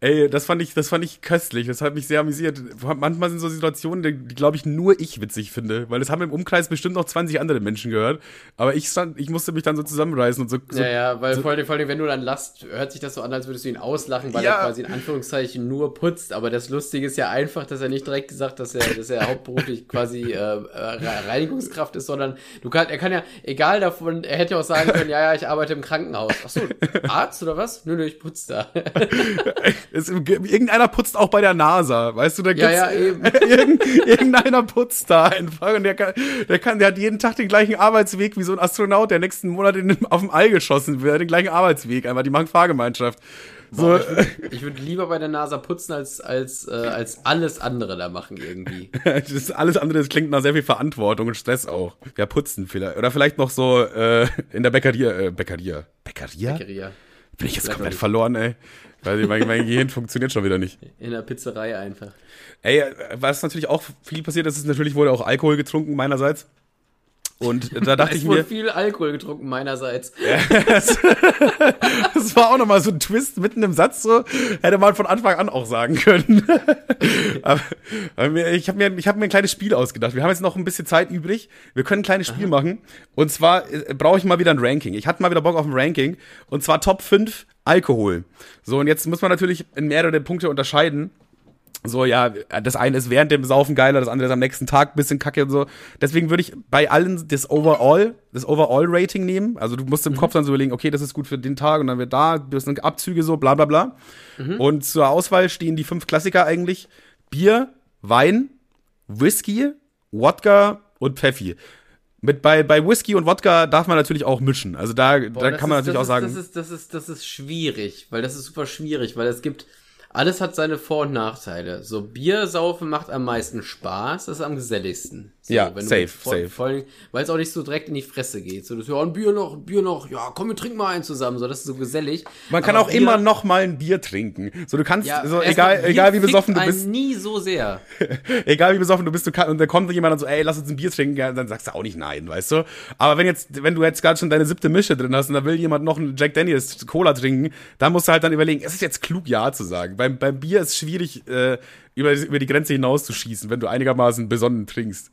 Ey, das fand ich, das fand ich köstlich. Das hat mich sehr amüsiert. Manchmal sind so Situationen, die, glaube ich, nur ich witzig finde. Weil das haben im Umkreis bestimmt noch 20 andere Menschen gehört. Aber ich stand, ich musste mich dann so zusammenreißen und so. so ja, ja, weil so, vor, allem, vor allem, wenn du dann lachst, hört sich das so an, als würdest du ihn auslachen, weil ja. er quasi in Anführungszeichen nur putzt. Aber das Lustige ist ja einfach, dass er nicht direkt gesagt, dass er, dass er hauptberuflich quasi äh, Reinigungskraft ist, sondern du kann, er kann ja, egal davon, er hätte auch sagen können, ja, ja, ich arbeite im Krankenhaus. Achso, Arzt oder was? Nö, nö, ich putze da. Es, irgendeiner putzt auch bei der NASA, weißt du, da gibt's, ja, ja, eben. Irgend, irgendeiner putzt da einfach und der kann, der kann, der hat jeden Tag den gleichen Arbeitsweg wie so ein Astronaut, der nächsten Monat in, auf dem All geschossen wird, den gleichen Arbeitsweg, einfach, die machen Fahrgemeinschaft. So. ich würde würd lieber bei der NASA putzen, als, als, äh, als alles andere da machen irgendwie. das alles andere, das klingt nach sehr viel Verantwortung und Stress auch. Ja, putzen vielleicht. Oder vielleicht noch so äh, in der Bäckeria. Äh, Bäckeria. Bäckeria? Bäckeria. Bin ich jetzt komplett verloren, ey. Weil mein, mein Gehirn funktioniert schon wieder nicht. In der Pizzerei einfach. Ey, was natürlich auch viel passiert ist, ist natürlich wurde auch Alkohol getrunken meinerseits. Und da dachte es ich mir. Viel Alkohol getrunken meinerseits. das, war auch nochmal so ein Twist mitten im Satz, so. Hätte man von Anfang an auch sagen können. aber, aber ich habe mir, ich hab mir ein kleines Spiel ausgedacht. Wir haben jetzt noch ein bisschen Zeit übrig. Wir können ein kleines Spiel Aha. machen. Und zwar äh, brauche ich mal wieder ein Ranking. Ich hatte mal wieder Bock auf ein Ranking. Und zwar Top 5 Alkohol. So, und jetzt muss man natürlich in mehrere Punkte unterscheiden. So, ja, das eine ist während dem Saufen geiler, das andere ist am nächsten Tag ein bisschen kacke und so. Deswegen würde ich bei allen das Overall, das Overall-Rating nehmen. Also du musst im mhm. Kopf dann so überlegen, okay, das ist gut für den Tag und dann wird da, ein bisschen Abzüge so, bla bla bla. Mhm. Und zur Auswahl stehen die fünf Klassiker eigentlich. Bier, Wein, Whisky, Wodka und Pfeffi. Mit bei, bei Whisky und Wodka darf man natürlich auch mischen. Also da, Boah, da kann man ist, natürlich auch ist, sagen. Das ist, das ist, das ist schwierig, weil das ist super schwierig, weil es gibt, alles hat seine Vor- und Nachteile. So Biersaufen macht am meisten Spaß, ist am geselligsten. So, ja, safe, vor, safe. Vor allem, weil es auch nicht so direkt in die Fresse geht. So, das, ja, ein Bier noch, ein Bier noch, ja, komm, wir trinken mal einen zusammen. So, das ist so gesellig. Man kann Aber auch Bier, immer noch mal ein Bier trinken. So, du kannst, ja, so, egal, egal wie besoffen du bist. nie so sehr. egal wie besoffen du bist, du kann, und da kommt jemand und so, ey, lass uns ein Bier trinken, ja, dann sagst du auch nicht nein, weißt du? Aber wenn jetzt, wenn du jetzt gerade schon deine siebte Mische drin hast und da will jemand noch einen Jack Daniels Cola trinken, dann musst du halt dann überlegen, ist es jetzt klug, ja zu sagen. Beim, beim Bier ist schwierig, äh, über, über die Grenze hinaus zu schießen, wenn du einigermaßen besonnen trinkst.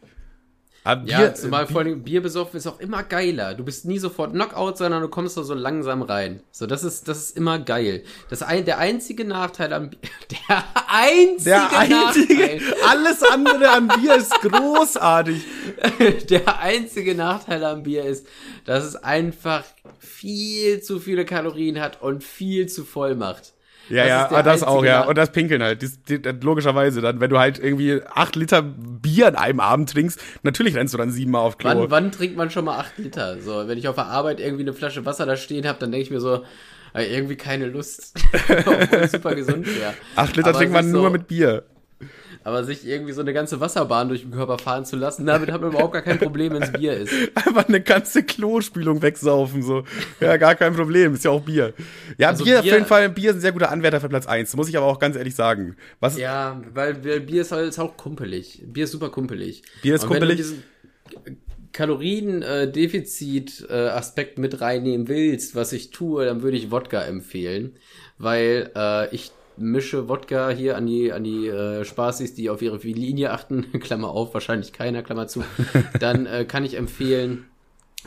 Aber ja, Bier, zumal vor allem Bier besoffen ist auch immer geiler. Du bist nie sofort Knockout, sondern du kommst da so langsam rein. So, das ist, das ist immer geil. Das ein, der einzige Nachteil am Bier, der einzige, der einzige Nachteil. Alles andere am Bier ist großartig. der einzige Nachteil am Bier ist, dass es einfach viel zu viele Kalorien hat und viel zu voll macht. Ja, das ja, das auch, ja. Und das Pinkeln halt. Die, die, logischerweise dann, wenn du halt irgendwie acht Liter Bier an einem Abend trinkst, natürlich rennst du dann siebenmal auf Klo. Wann, wann trinkt man schon mal acht Liter? So, wenn ich auf der Arbeit irgendwie eine Flasche Wasser da stehen habe, dann denke ich mir so, irgendwie keine Lust. Obwohl super gesund wäre. Acht Liter trinkt man so, nur mit Bier. Aber sich irgendwie so eine ganze Wasserbahn durch den Körper fahren zu lassen, damit hat man überhaupt gar kein Problem, wenn es Bier ist. Einfach eine ganze Klospülung wegsaufen, so. Ja, gar kein Problem, ist ja auch Bier. Ja, also Bier, Bier, auf jeden Fall, Bier ist ein sehr guter Anwärter für Platz 1, muss ich aber auch ganz ehrlich sagen. Was ja, weil Bier ist halt auch kumpelig. Bier ist super kumpelig. Bier ist Und kumpelig. Kaloriendefizit-Aspekt mit reinnehmen willst, was ich tue, dann würde ich Wodka empfehlen, weil äh, ich mische Wodka hier an die, an die äh, Spaßis, die auf ihre Linie achten, Klammer auf, wahrscheinlich keiner, Klammer zu, dann äh, kann ich empfehlen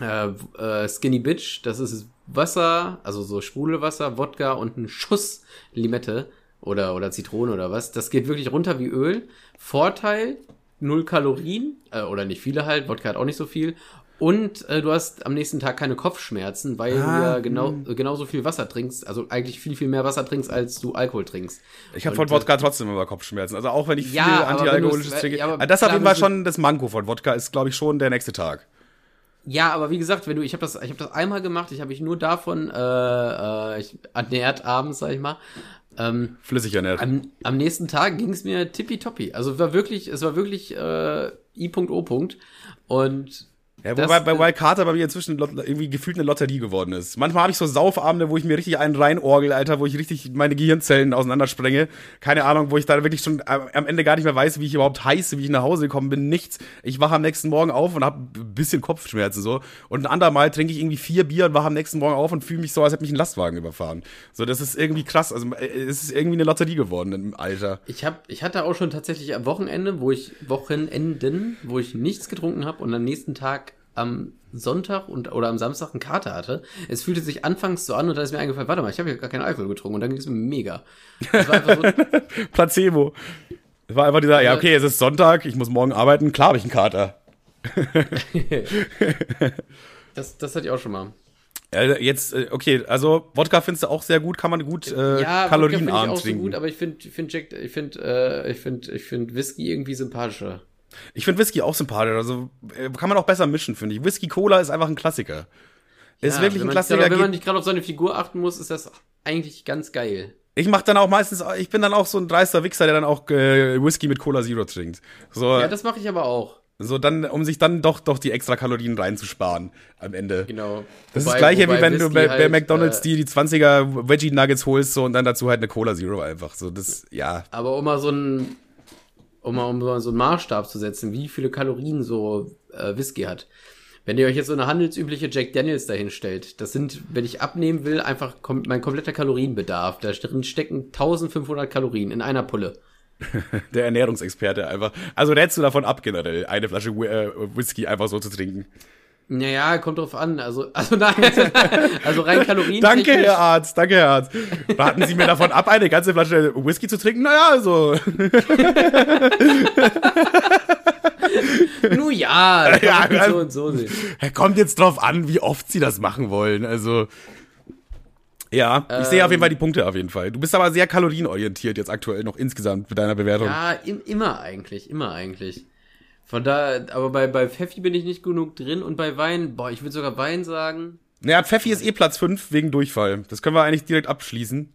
äh, äh, Skinny Bitch, das ist Wasser, also so Sprudelwasser, Wodka und ein Schuss Limette oder, oder Zitrone oder was. Das geht wirklich runter wie Öl. Vorteil, null Kalorien, äh, oder nicht viele halt, Wodka hat auch nicht so viel. Und äh, du hast am nächsten Tag keine Kopfschmerzen, weil ah, du ja genau, hm. genauso viel Wasser trinkst, also eigentlich viel, viel mehr Wasser trinkst, als du Alkohol trinkst. Ich habe von Wodka äh, trotzdem immer Kopfschmerzen. Also auch wenn ich viel ja, antialkoholisches trinke. Ja, das auf jeden Fall schon das Manko von Wodka ist, glaube ich, schon der nächste Tag. Ja, aber wie gesagt, wenn du, ich habe das, ich habe das einmal gemacht, ich habe mich nur davon äh, äh, ich, ernährt abends, sag ich mal. Ähm, Flüssig ernährt. Am, am nächsten Tag ging es mir tippitoppi. Also war wirklich, es war wirklich äh, I.O. Und ja, wobei bei Wild Carter bei mir inzwischen irgendwie gefühlt eine Lotterie geworden ist. Manchmal habe ich so Saufabende, wo ich mir richtig einen reinorgel, Alter, wo ich richtig meine Gehirnzellen auseinandersprenge. Keine Ahnung, wo ich da wirklich schon am Ende gar nicht mehr weiß, wie ich überhaupt heiße, wie ich nach Hause gekommen bin. Nichts. Ich wache am nächsten Morgen auf und habe ein bisschen Kopfschmerzen so. Und ein andermal trinke ich irgendwie vier Bier und wache am nächsten Morgen auf und fühle mich so, als hätte mich ein Lastwagen überfahren. So, das ist irgendwie krass. Also äh, es ist irgendwie eine Lotterie geworden im Alter. Ich hab, ich hatte auch schon tatsächlich am Wochenende, wo ich Wochenenden, wo ich nichts getrunken habe und am nächsten Tag am Sonntag und, oder am Samstag einen Kater hatte. Es fühlte sich anfangs so an und da ist mir eingefallen, warte mal, ich habe ja gar keinen Alkohol getrunken und dann ging es mir mega. Das war einfach so Placebo. Es war einfach dieser, ja, okay, es ist Sonntag, ich muss morgen arbeiten, klar habe ich einen Kater. das, das hatte ich auch schon mal. Jetzt, äh, okay, also Wodka findest du auch sehr gut, kann man gut äh, ja, kalorienarm trinken. Ja, so gut, aber ich finde, ich Jack, ich finde, äh, ich finde, ich finde Whisky irgendwie sympathischer. Ich finde Whisky auch sympathisch. Also äh, kann man auch besser mischen, finde ich. Whisky Cola ist einfach ein Klassiker. Ja, ist wirklich ein Klassiker. Grad, wenn man nicht gerade auf seine Figur achten muss, ist das eigentlich ganz geil. Ich mach dann auch meistens, ich bin dann auch so ein dreister Wichser, der dann auch äh, Whisky mit Cola Zero trinkt. So, ja, das mache ich aber auch. So dann, um sich dann doch doch die extra Kalorien reinzusparen am Ende. Genau. Das wobei, ist das gleiche, wie wenn Whisky du bei, halt, bei McDonalds äh, die, die 20er Veggie Nuggets holst so und dann dazu halt eine Cola Zero einfach. So, das, ja. Aber um mal so ein um mal um so einen Maßstab zu setzen, wie viele Kalorien so äh, Whisky hat. Wenn ihr euch jetzt so eine handelsübliche Jack Daniels dahin stellt, das sind, wenn ich abnehmen will, einfach kom mein kompletter Kalorienbedarf. Da drin stecken 1500 Kalorien in einer Pulle. Der Ernährungsexperte einfach. Also rätst du davon ab, generell eine Flasche äh, Whisky einfach so zu trinken? Naja, kommt drauf an. Also, also nein, also rein Kalorien. danke, Herr Arzt, danke, Herr Arzt. Raten Sie mir davon ab, eine ganze Flasche Whisky zu trinken? Naja, also. Nun ja, ja so und so sehen. Kommt jetzt drauf an, wie oft Sie das machen wollen. Also. Ja, ich ähm, sehe auf jeden Fall die Punkte auf jeden Fall. Du bist aber sehr kalorienorientiert jetzt aktuell noch insgesamt mit deiner Bewertung. Ja, im, immer eigentlich, immer eigentlich. Von da, aber bei, bei Pfeffi bin ich nicht genug drin und bei Wein, boah, ich würde sogar Wein sagen. Naja, Pfeffi ist eh Platz 5 wegen Durchfall. Das können wir eigentlich direkt abschließen.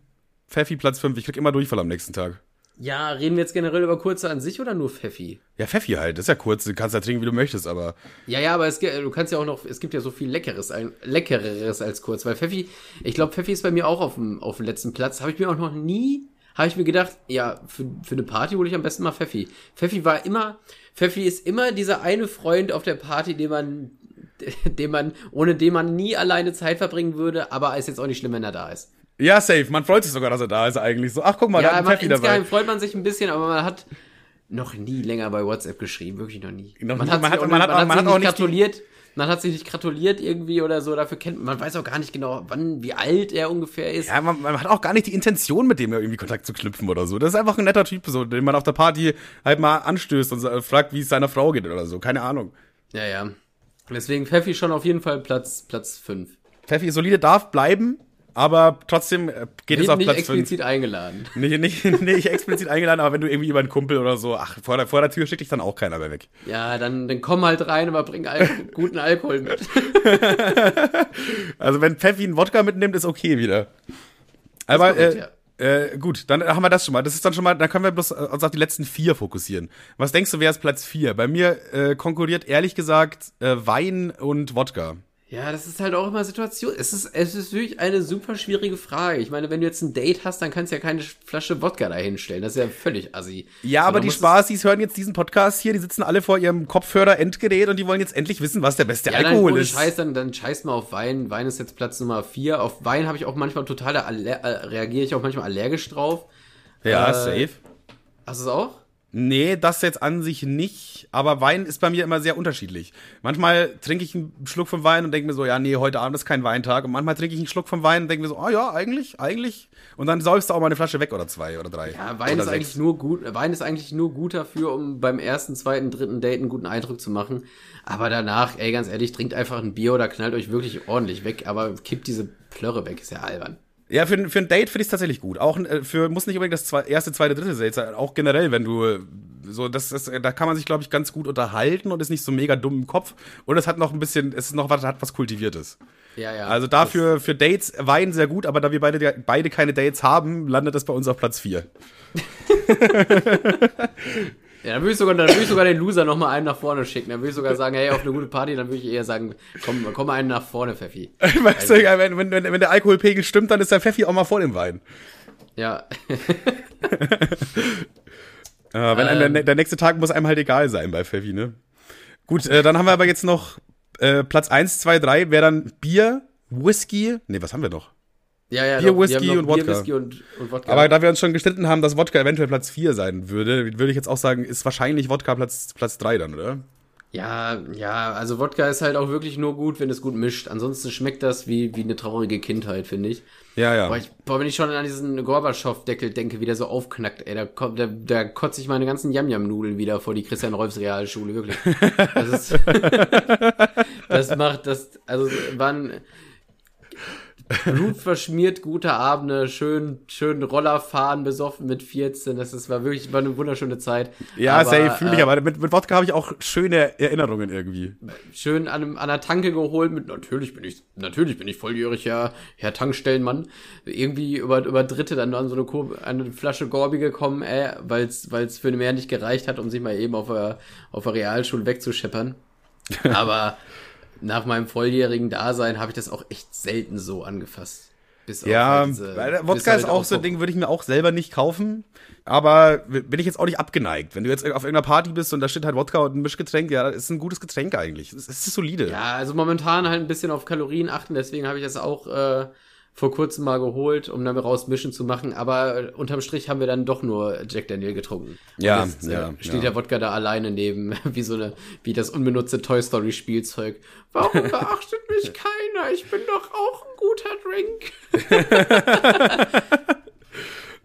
Pfeffi Platz 5. Ich krieg immer Durchfall am nächsten Tag. Ja, reden wir jetzt generell über kurze an sich oder nur Pfeffi? Ja, Pfeffi halt. Das ist ja kurz. Du kannst ja trinken, wie du möchtest, aber. Ja, ja, aber es, du kannst ja auch noch, es gibt ja so viel Leckeres, ein, Leckereres als kurz. Weil Pfeffi, ich glaube, Pfeffi ist bei mir auch auf dem, auf dem letzten Platz. Habe ich mir auch noch nie, habe ich mir gedacht, ja, für, für eine Party hole ich am besten mal Pfeffi. Pfeffi war immer, Pfeffi ist immer dieser eine Freund auf der Party, den man, den man, ohne den man nie alleine Zeit verbringen würde, aber ist jetzt auch nicht schlimm, wenn er da ist. Ja, safe. Man freut sich sogar, dass er da ist eigentlich. So, ach guck mal, ja, da ein Pfeffi dabei. insgeheim freut man sich ein bisschen, aber man hat noch nie länger bei WhatsApp geschrieben, wirklich noch nie. Noch man nie. hat Man hat- auch, man nicht- hat man man hat auch nicht nicht die- Man hat sich nicht gratuliert irgendwie oder so, dafür kennt man, weiß auch gar nicht genau, wann, wie alt er ungefähr ist. Ja, man, man hat auch gar nicht die Intention, mit dem irgendwie Kontakt zu knüpfen oder so. Das ist einfach ein netter Typ, so, den man auf der Party halt mal anstößt und fragt, wie es seiner Frau geht oder so. Keine Ahnung. Ja, ja. Deswegen Pfeffi schon auf jeden Fall Platz, Platz 5. Pfeffi solide darf bleiben, aber trotzdem äh, geht es Nicht, auf nicht Platz 5. explizit eingeladen. Nicht, nicht, nicht explizit eingeladen, aber wenn du irgendwie über einen Kumpel oder so, ach, vor der, vor der Tür schickt dich dann auch keiner mehr weg. Ja, dann, dann komm halt rein, aber bring Al guten Alkohol mit. Also wenn Pfeffi einen Wodka mitnimmt, ist okay wieder. Aber äh, äh, gut, dann haben wir das schon mal. Das ist dann schon mal, dann können wir bloß äh, uns auf die letzten vier fokussieren. Was denkst du, wer ist Platz vier? Bei mir äh, konkurriert ehrlich gesagt äh, Wein und Wodka. Ja, das ist halt auch immer Situation. Es ist, es ist wirklich eine super schwierige Frage. Ich meine, wenn du jetzt ein Date hast, dann kannst du ja keine Flasche Wodka dahinstellen. Das ist ja völlig assi. Ja, So, aber dann die Spaßis hören jetzt diesen Podcast hier, die sitzen alle vor ihrem Kopfhörer-Endgerät und die wollen jetzt endlich wissen, was der beste Ja, dann Alkohol ohne ist. Scheiß, dann, dann scheiß mal auf Wein. Wein ist jetzt Platz Nummer vier. Auf Wein habe ich auch manchmal total, äh, reagiere ich auch manchmal allergisch drauf. Ja, Äh, safe. Hast du es auch? Nee, das jetzt an sich nicht, aber Wein ist bei mir immer sehr unterschiedlich. Manchmal trinke ich einen Schluck vom Wein und denke mir so, ja, nee, heute Abend ist kein Weintag. Und manchmal trinke ich einen Schluck vom Wein und denke mir so, ah ja, eigentlich, eigentlich. Und dann säufst du auch mal eine Flasche weg oder zwei oder drei. Ja, Wein ist eigentlich nur gut. Wein ist eigentlich nur gut dafür, um beim ersten, zweiten, dritten Date einen guten Eindruck zu machen. Aber danach, ey, ganz ehrlich, trinkt einfach ein Bier oder knallt euch wirklich ordentlich weg. Aber kippt diese Plörre weg, ist ja albern. Ja, für, für ein Date finde ich es tatsächlich gut. Auch äh, für, muss nicht unbedingt das zwei, erste, zweite, dritte Date sein. Auch generell, wenn du äh, so, das, das, da kann man sich, glaube ich, ganz gut unterhalten und ist nicht so mega dumm im Kopf. Und es hat noch ein bisschen, es ist noch was, hat was Kultiviertes. Ja, ja. Also dafür, für Dates Wein sehr gut, aber da wir beide, beide keine Dates haben, landet das bei uns auf Platz 4. Ja, dann würde ich sogar, dann würde ich sogar den Loser noch mal einen nach vorne schicken. Dann würde ich sogar sagen, hey, auf eine gute Party, dann würde ich eher sagen, komm, komm mal einen nach vorne, Pfeffi. Weißt du, ja, wenn, wenn, wenn der Alkoholpegel stimmt, dann ist der Pfeffi auch mal vor dem Wein. Ja. Äh, wenn einem Ähm. der, der nächste Tag muss einem halt egal sein bei Pfeffi, ne? Gut, äh, dann haben wir aber jetzt noch äh, Platz 1, 2, 3, wäre dann Bier, Whisky. Nee, was haben wir noch? Ja, ja, Bier, doch, Whisky und Wodka. Bier, Whisky und, und Wodka. Aber da wir uns schon gestritten haben, dass Wodka eventuell Platz 4 sein würde, würde ich jetzt auch sagen, ist wahrscheinlich Wodka Platz, Platz 3 dann, oder? ja, ja, also Wodka ist halt auch wirklich nur gut, wenn es gut mischt. Ansonsten schmeckt das wie, wie eine traurige Kindheit, finde ich. Ja, ja. Boah, ich, boah, wenn ich schon an diesen Gorbatschow-Deckel denke, wie der so aufknackt, ey, da, kommt, da, da kotze ich meine ganzen Yam-Yam-Nudeln wieder vor die Christian Rolfs Realschule, wirklich. Das ist, das macht, das, also, waren blutverschmiert gute Abende, schön, schön Roller fahren, besoffen mit 14, das ist, war wirklich, war eine wunderschöne Zeit. ja, Aber, safe, fühle ich, äh, aber mit, mit Wodka habe ich auch schöne Erinnerungen irgendwie. schön an, einem, an einer Tanke geholt mit, natürlich bin ich, natürlich bin ich volljährig, ja, Herr Tankstellenmann. Irgendwie über, über Dritte dann an so eine, Kur eine Flasche Gorbi gekommen, äh, weil's, weil's für den mehr nicht gereicht hat, um sich mal eben auf der, auf der Realschule wegzuscheppern. Aber nach meinem volljährigen Dasein habe ich das auch echt selten so angefasst. Bis Ja, halt diese- Wodka halt ist auch so ein Ding, würde ich mir auch selber nicht kaufen. Aber bin ich jetzt auch nicht abgeneigt. Wenn du jetzt auf irgendeiner Party bist und da steht halt Wodka und ein Mischgetränk, ja, das ist ein gutes Getränk eigentlich. Es ist solide. Ja, also momentan halt ein bisschen auf Kalorien achten, deswegen habe ich das auch äh, vor kurzem mal geholt, um dann raus Mischen zu machen. Aber äh, unterm Strich haben wir dann doch nur Jack Daniel getrunken. Ja, jetzt, äh, ja, Steht ja. der Wodka da alleine neben, wie so eine, wie das unbenutzte Toy Story Spielzeug. Warum beachtet mich keiner? Ich bin doch auch ein guter Drink.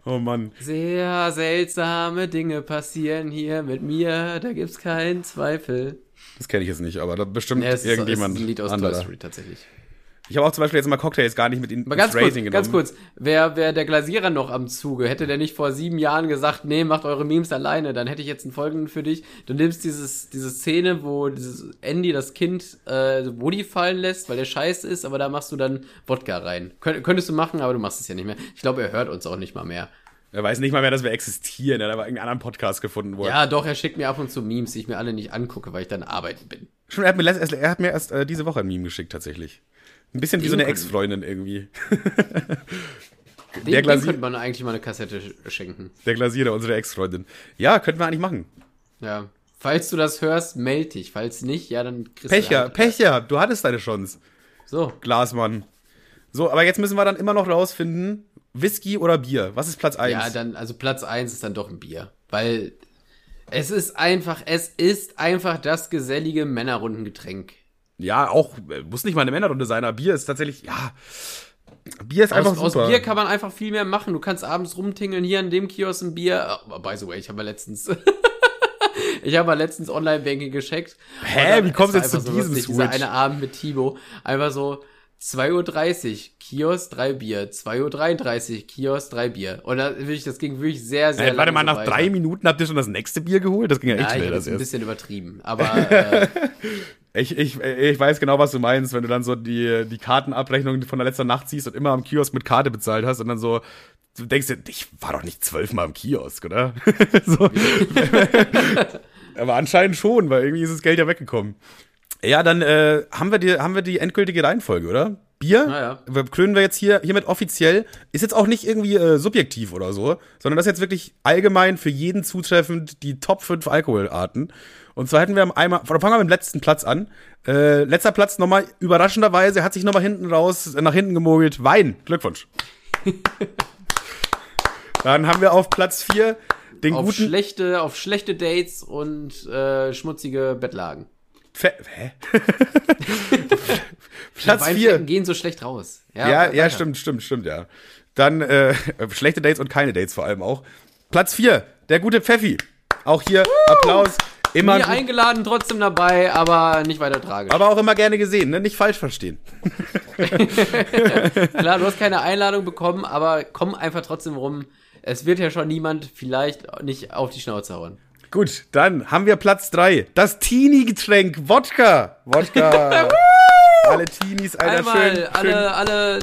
Oh Mann. Sehr seltsame Dinge passieren hier mit mir, da gibt's keinen Zweifel. Das kenne ich jetzt nicht, aber da bestimmt Ja, es ist, ist irgendjemand ein Lied aus anderer. Toy Story tatsächlich. Ich habe auch zum Beispiel jetzt mal Cocktails gar nicht mit in, Aber ganz kurz, Racing ganz genommen. kurz, wäre wär der Glasierer noch am Zuge, hätte der nicht vor sieben Jahren gesagt, nee, macht eure Memes alleine, dann hätte ich jetzt einen folgenden für dich. Du nimmst dieses, diese Szene, wo dieses Andy das Kind äh, Woody fallen lässt, weil der scheiße ist, aber da machst du dann Wodka rein. Könnt, könntest du machen, aber du machst es ja nicht mehr. Ich glaube, er hört uns auch nicht mal mehr. Er weiß nicht mal mehr, dass wir existieren. Er hat aber irgendeinen anderen Podcast gefunden, wo Ja, doch, er schickt mir ab und zu Memes, die ich mir alle nicht angucke, weil ich dann arbeiten bin. Schon, er hat mir, erst, er hat mir erst äh, diese Woche ein Meme geschickt, tatsächlich. Ein bisschen wie so eine Ex-Freundin irgendwie. Den, Der dem Glasier- könnte man eigentlich mal eine Kassette sch- schenken. Der Glasierer, unsere Ex-Freundin. Ja, könnten wir eigentlich machen. Ja. Falls du das hörst, meld dich. Falls nicht, ja, dann kriegst Pech du ja, Pech ja, du hattest deine Chance. So, Glasmann. So, aber jetzt müssen wir dann immer noch rausfinden, Whisky oder Bier? Was ist Platz 1? Ja, dann, also Platz eins ist dann doch ein Bier. Weil es ist einfach, es ist einfach das gesellige Männerrundengetränk. Ja, auch, äh, muss nicht mal eine Männerrunde sein, aber Bier ist tatsächlich, ja. Bier ist einfach Aus, aus super. Bier kann man einfach viel mehr machen. Du kannst abends rumtingeln, hier an dem Kiosk ein Bier. Oh, by the way, ich habe mal letztens. ich habe mal letztens Online-Banking gescheckt. Hä? Wie kommst du es jetzt zu einfach diesem lustig, Dieser Switch? eine Abend mit Thibaut. Einfach so 2.30 Uhr, Kiosk, drei Bier. 2.33 Uhr, Kiosk, drei Bier. Und da das ging wirklich sehr, sehr Äh, warte mal, so nach weiter. drei Minuten habt ihr schon das nächste Bier geholt? Das ging ja echt Ja, ich schnell, das jetzt ein bisschen übertrieben. Aber äh, Ich, ich, ich weiß genau, was du meinst, wenn du dann so die, die Kartenabrechnung von der letzten Nacht siehst und immer am Kiosk mit Karte bezahlt hast und dann so, du denkst dir, ich war doch nicht zwölfmal am Kiosk, oder? so. Aber anscheinend schon, weil irgendwie ist das Geld ja weggekommen. Ja, dann äh, haben, wir die, haben wir die endgültige Reihenfolge, oder? Bier, Naja. wir krönen wir jetzt hier hiermit offiziell, ist jetzt auch nicht irgendwie äh, subjektiv oder so, sondern das ist jetzt wirklich allgemein für jeden zutreffend die Top 5 Alkoholarten. Und zwar hätten wir einmal, fangen wir mit dem letzten Platz an. Äh, letzter Platz nochmal, überraschenderweise, hat sich nochmal hinten raus, äh, nach hinten gemogelt, Wein. Glückwunsch. Dann haben wir auf Platz 4 den auf guten. schlechte, auf schlechte Dates und äh, schmutzige Bettlagen. Fe Hä? Platz 4. Weinflecken gehen so schlecht raus. Ja, ja, weiter. stimmt, stimmt, stimmt, ja. Dann äh, schlechte Dates und keine Dates vor allem auch. Platz 4, der gute Pfeffi. Auch hier Applaus. Immer gut, eingeladen, trotzdem dabei, aber nicht weiter tragisch. aber auch immer gerne gesehen, ne? Nicht falsch verstehen. Klar, du hast keine Einladung bekommen, aber komm einfach trotzdem rum. Es wird ja schon niemand vielleicht nicht auf die Schnauze hauen. Gut, dann haben wir Platz 3. Das Teenie-Getränk Wodka. Wodka. alle Teenies, Alter, Einmal schön, alle, schön. alle,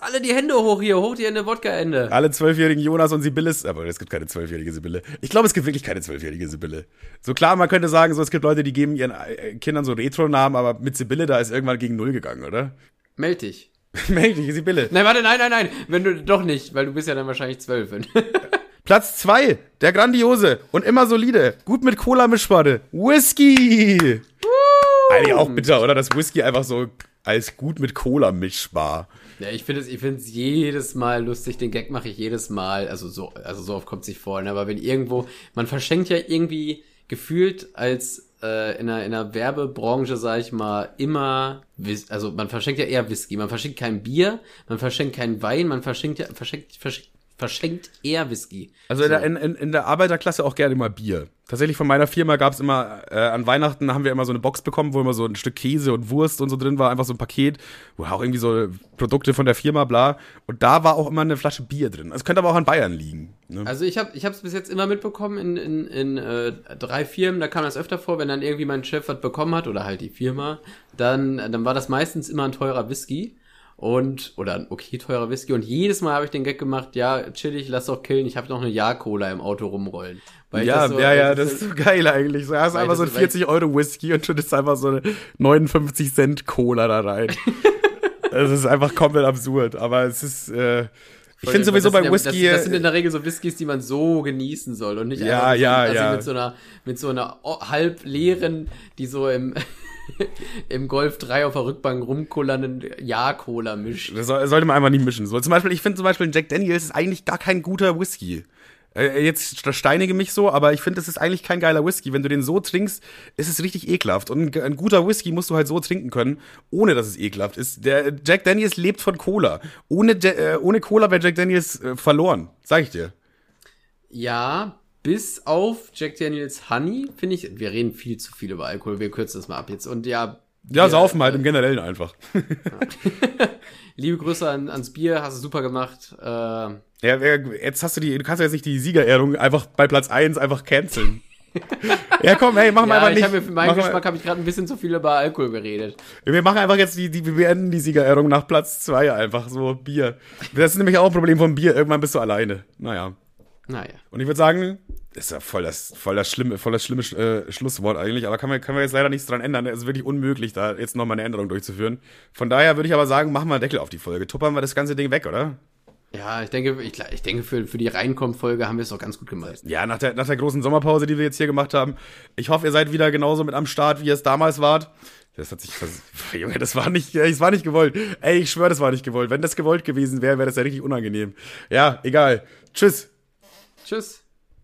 alle die Hände hoch hier, hoch die Hände, Wodka-Ende. Alle zwölfjährigen Jonas und Sibylles, aber es gibt keine zwölfjährige Sibylle. Ich glaube, es gibt wirklich keine zwölfjährige Sibylle. So klar, man könnte sagen, so es gibt Leute, die geben ihren äh, Kindern so Retro-Namen, aber mit Sibylle, da ist irgendwann gegen Null gegangen, oder? Meld dich. Männliche Sibylle. Nein, warte, nein, nein, nein. Wenn du doch nicht, weil du bist ja dann wahrscheinlich zwölf. Platz zwei, der grandiose und immer solide, gut mit Cola-Mischbade, Whisky. Eigentlich auch bitter, oder? Dass Whisky einfach so als gut mit Cola mischbar. Ja, ich finde es, ich finde es jedes Mal lustig. Den Gag mache ich jedes Mal. Also so, also so oft kommt es nicht vor. Ne? Aber wenn irgendwo, man verschenkt ja irgendwie gefühlt als äh, in einer, in einer Werbebranche, sag ich mal, immer, also man verschenkt ja eher Whisky. Man verschenkt kein Bier, man verschenkt keinen Wein, man verschenkt ja, verschenkt, verschenkt, verschenkt eher Whisky. Also in, der, in, in, der Arbeiterklasse auch gerne mal Bier. Tatsächlich von meiner Firma gab es immer, äh, an Weihnachten haben wir immer so eine Box bekommen, wo immer so ein Stück Käse und Wurst und so drin war, einfach so ein Paket, wo auch irgendwie so Produkte von der Firma, bla. Und da war auch immer eine Flasche Bier drin. Es könnte aber auch an Bayern liegen. Ne? Also ich habe ich es bis jetzt immer mitbekommen in, in, in äh, drei Firmen, da kam das öfter vor, wenn dann irgendwie mein Chef was bekommen hat oder halt die Firma, dann, dann war das meistens immer ein teurer Whisky und oder ein okay teurer Whisky und jedes Mal habe ich den Gag gemacht, ja, chillig, lass doch killen, ich habe noch eine Ja-Cola im Auto rumrollen. Weil ja, so- ja, ja, weil das ist so geil eigentlich. So, hast einfach so ein das- weil- 40 Euro Whisky und schüttest einfach so eine 59 Cent Cola da rein. das ist einfach komplett absurd, aber es ist, äh, ich finde sowieso das beim ja, Whisky, Das, das sind in der Regel so Whiskys, die man so genießen soll und nicht Ja, einfach mit so, ja, also ja. mit so einer mit so einer halb leeren, die so im im Golf 3 auf der Rückbank rumkullernden Ja-Cola mischt. Das soll, sollte man einfach nicht mischen. So, zum Beispiel, ich finde zum Beispiel, ein Jack Daniels ist eigentlich gar kein guter Whisky. Äh, jetzt steinige mich so, aber ich finde, es ist eigentlich kein geiler Whisky. Wenn du den so trinkst, ist es richtig ekelhaft. Und ein, ein guter Whisky musst du halt so trinken können, ohne dass es ekelhaft ist. Der Jack Daniels lebt von Cola. Ohne, äh, ohne Cola wäre Jack Daniels äh, verloren. Sag ich dir. Ja, bis auf Jack Daniels Honey, finde ich, wir reden viel zu viel über Alkohol, wir kürzen das mal ab jetzt. Und ja, Ja, saufen halt im Generellen einfach. Liebe Grüße an, ans Bier, hast du super gemacht. Äh, ja, jetzt hast du die, du kannst ja jetzt nicht die Siegerehrung einfach bei Platz 1 einfach canceln. ja, komm, hey, machen wir ja, einfach nicht. Hab mir für meinen Geschmack habe ich gerade ein bisschen zu viel über Alkohol geredet. Wir machen einfach jetzt die, die wir beenden die Siegerehrung nach Platz 2 einfach so Bier. Das ist nämlich auch ein Problem vom Bier. Irgendwann bist du alleine. Naja. Naja. Und ich würde sagen, ist ja voll das, voll das schlimme, voll das schlimme äh, Schlusswort eigentlich, aber kann man, kann man jetzt leider nichts dran ändern. Es ist wirklich unmöglich, da jetzt nochmal eine Änderung durchzuführen. Von daher würde ich aber sagen, machen wir einen Deckel auf die Folge. Tuppern wir das ganze Ding weg, oder? Ja, ich denke, ich, ich denke für, für die Reinkommen-Folge haben wir es doch ganz gut gemacht. Ja, nach der, nach der großen Sommerpause, die wir jetzt hier gemacht haben. Ich hoffe, ihr seid wieder genauso mit am Start, wie ihr es damals wart. Das hat sich, das, Junge, das war nicht, es war nicht gewollt. Ey, ich schwöre, das war nicht gewollt. Wenn das gewollt gewesen wäre, wäre das ja richtig unangenehm. Ja, egal. Tschüss. Tschüss.